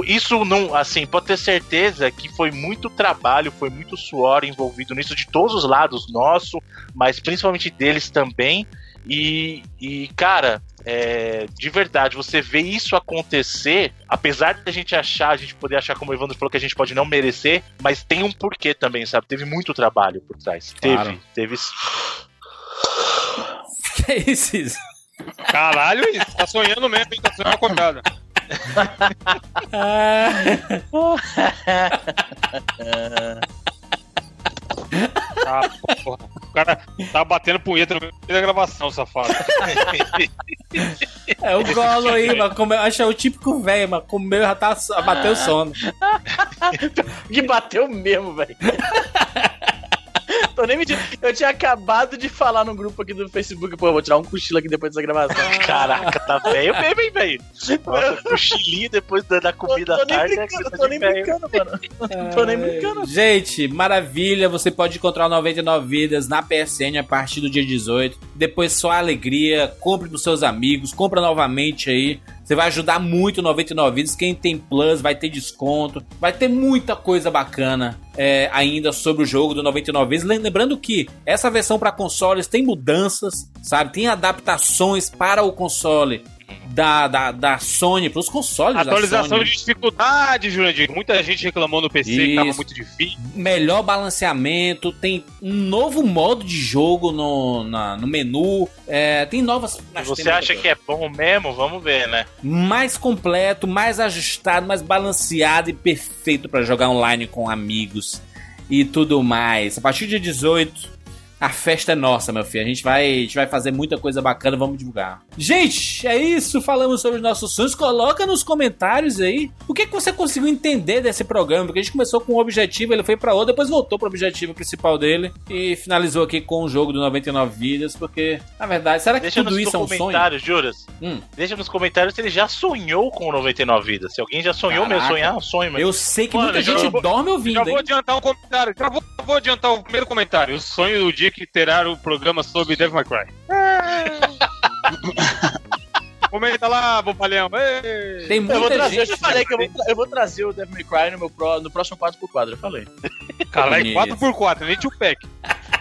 isso não. Assim, pode ter certeza que foi muito trabalho, foi muito suor envolvido nisso, de todos os lados, nosso, mas principalmente deles também. E, e cara, é, de verdade, você vê isso acontecer, apesar de a gente achar, a gente poder achar, como o Evandro falou, que a gente pode não merecer, mas tem um porquê também, sabe? Teve muito trabalho por trás. Claro. Teve, teve. Que é isso? Isa? Caralho, isso, tá sonhando mesmo, hein? Tá sonhando acordado. Ah, porra. O cara tá batendo punheta no meio da gravação, safado. é o golo aí, mas come- acho que é o típico velho, mas comeu já tá, bateu o sono. Que bateu mesmo, velho. Tô nem mentindo. Eu tinha acabado de falar no grupo aqui do Facebook, pô, eu vou tirar um cochilo aqui depois dessa gravação. Caraca, tá velho mesmo, hein, velho? Nossa, cochilinho depois da, da comida tô à nem tarde. é brincando, coisa tô nem brincando, mano. Tô nem brincando. Gente, maravilha. Você pode encontrar o 99 Vidas na PSN a partir do dia 18. Depois só alegria. Compre pros seus amigos. Compra novamente aí. Você vai ajudar muito o 99 Vidas. Quem tem Plus vai ter desconto. Vai ter muita coisa bacana é, ainda sobre o jogo do 99 Vidas. Lembrando que essa versão para consoles tem mudanças, sabe? Tem adaptações para o console da, da, da Sony para os consoles Atualização da Sony. de dificuldade, Jurandir. Muita gente reclamou no PC que tava Isso. muito difícil. melhor balanceamento, tem um novo modo de jogo no, na- no menu, é, tem novas. Você acha coisa. que é bom mesmo, vamos ver, né? mais completo, mais ajustado, mais balanceado e perfeito para jogar online com amigos e tudo mais. A partir de 18, a festa é nossa, meu filho. A gente vai, a gente vai fazer muita coisa bacana, vamos divulgar. Gente, é isso. Falamos sobre os nossos sonhos. Coloca nos comentários aí o que, que você conseguiu entender desse programa. Porque a gente começou com um objetivo, ele foi para outro, depois voltou para o objetivo principal dele e finalizou aqui com o jogo do 99 Vidas. Porque, na verdade, será que Deixa tudo isso é um sonho? comentários, Juras. Hum. Deixa nos comentários se ele já sonhou com o 99 vidas. Se alguém já sonhou mesmo, Caraca. sonhar é um sonho, mas Eu sei que Mano, muita já gente vou- dorme Já ouvindo, vou hein? adiantar um comentário. Já vou, vou adiantar o primeiro comentário. O sonho do dia que terá o programa sobre Devil May Cry. Comenta lá, bobalhão. Ei. Tem Eu vou muita trazer, eu gente. já falei que eu vou, eu vou trazer o Devil May Cry no, meu pro- no próximo 4x4, eu falei. Caralho, Bonito. 4x4, nem tio pack.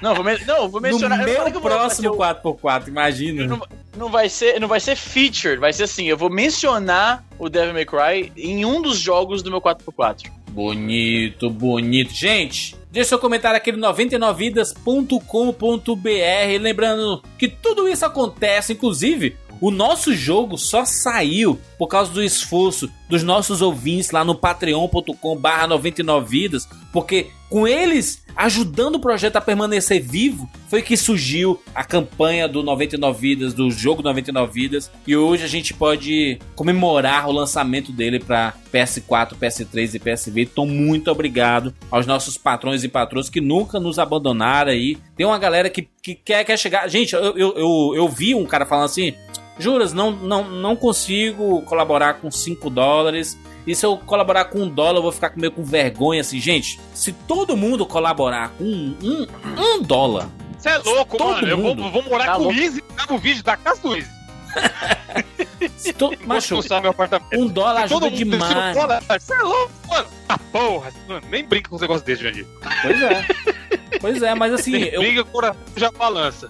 Não, vou, não, vou No mencionar. eu falei meu eu próximo fazer 4x4, imagina. Não, não vai ser, não vai ser featured, vai ser assim, eu vou mencionar o Devil May Cry em um dos jogos do meu 4x4. Bonito, bonito. Gente, deixa seu comentário aqui no 99vidas.com.br. Lembrando que tudo isso acontece, inclusive. O nosso jogo só saiu por causa do esforço dos nossos ouvintes lá no patreon.com barra 99vidas, porque com eles ajudando o projeto a permanecer vivo, foi que surgiu a campanha do 99 Vidas, do jogo 99 Vidas, e hoje a gente pode comemorar o lançamento dele para PS4, PS3 e PS Vita. Então, muito obrigado aos nossos patrões e patroas que nunca nos abandonaram aí. Tem uma galera que, que quer, quer chegar. Gente, eu, eu, eu, eu vi um cara falando assim: Juras, não, não, não consigo colaborar com 5 dólares. E se eu colaborar com um dólar, eu vou ficar meio com vergonha assim, gente. Se todo mundo colaborar com um, um, um dólar, Você é louco, Todo mano. Eu vou, mundo. vou morar Tá com o louco. Easy e gravar o vídeo da casa do Easy. se to... Vou macho, um dólar ajuda mundo demais. Você é louco, mano. Ah, porra. Mano, nem brinca com um negócio desse, Jandir. Pois é. Pois é, mas assim, Nem eu, briga, o coração já balança.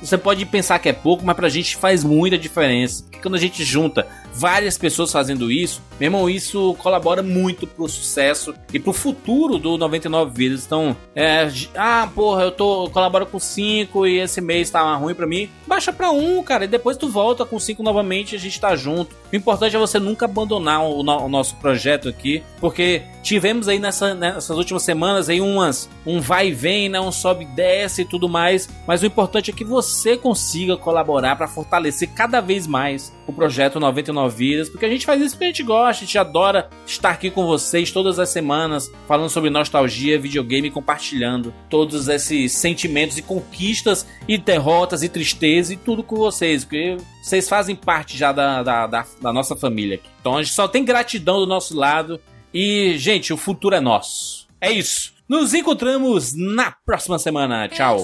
Você pode pensar que é pouco, mas pra gente faz muita diferença. Porque quando a gente junta várias pessoas fazendo isso, meu irmão, isso colabora muito pro sucesso e pro futuro do 99 Vidas. Então, é, ah, porra, eu tô colaboro com 5 e esse mês tá ruim pra mim. Baixa pra um, cara, e depois tu volta com 5 novamente e a gente tá junto. O importante é você nunca abandonar o, no- o nosso projeto aqui, porque tivemos aí nessa- nessas últimas semanas aí umas um vai e vem, né, um sobe e desce e tudo mais, mas o importante é que você consiga colaborar para fortalecer cada vez mais o projeto 99 Vidas, porque a gente faz isso porque a gente gosta, a gente adora estar aqui com vocês todas as semanas, falando sobre nostalgia, videogame, compartilhando todos esses sentimentos e conquistas e derrotas e tristeza e tudo com vocês, porque vocês fazem parte já da, da, da, da nossa família aqui. Então a gente só tem gratidão do nosso lado e, gente, o futuro é nosso. É isso. Nos encontramos na próxima semana. Tchau.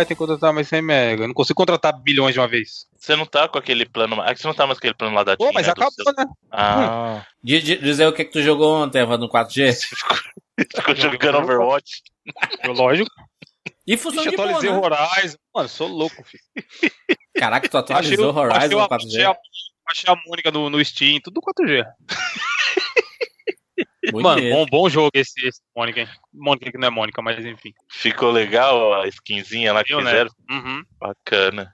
Ah, tem que contratar mais 100 mega. Eu não consigo contratar bilhões de uma vez. Você não tá com aquele plano. Ah, que você não tá mais com aquele plano lá da Pô, TIM, mas né, acabou, seu- né? Ah. Diz, diz- dizer o que, que tu jogou ontem, Eva, no 4G? Ficou jogando Overwatch. Eu, lógico. E funciona Ixi, de boa, atualizei né? o Horizon. Mano, eu sou louco, filho. Caraca, tu Achei, atualizou o- achei, Horizon a- no 4G? achei a, achei a Mônica no, no Steam, tudo 4G. Bonito. Mano, bom, bom jogo esse, esse Mônica, hein? Mônica que não é Mônica, mas enfim. Ficou legal a skinzinha lá que Viu, né? fizeram. Uhum. Bacana.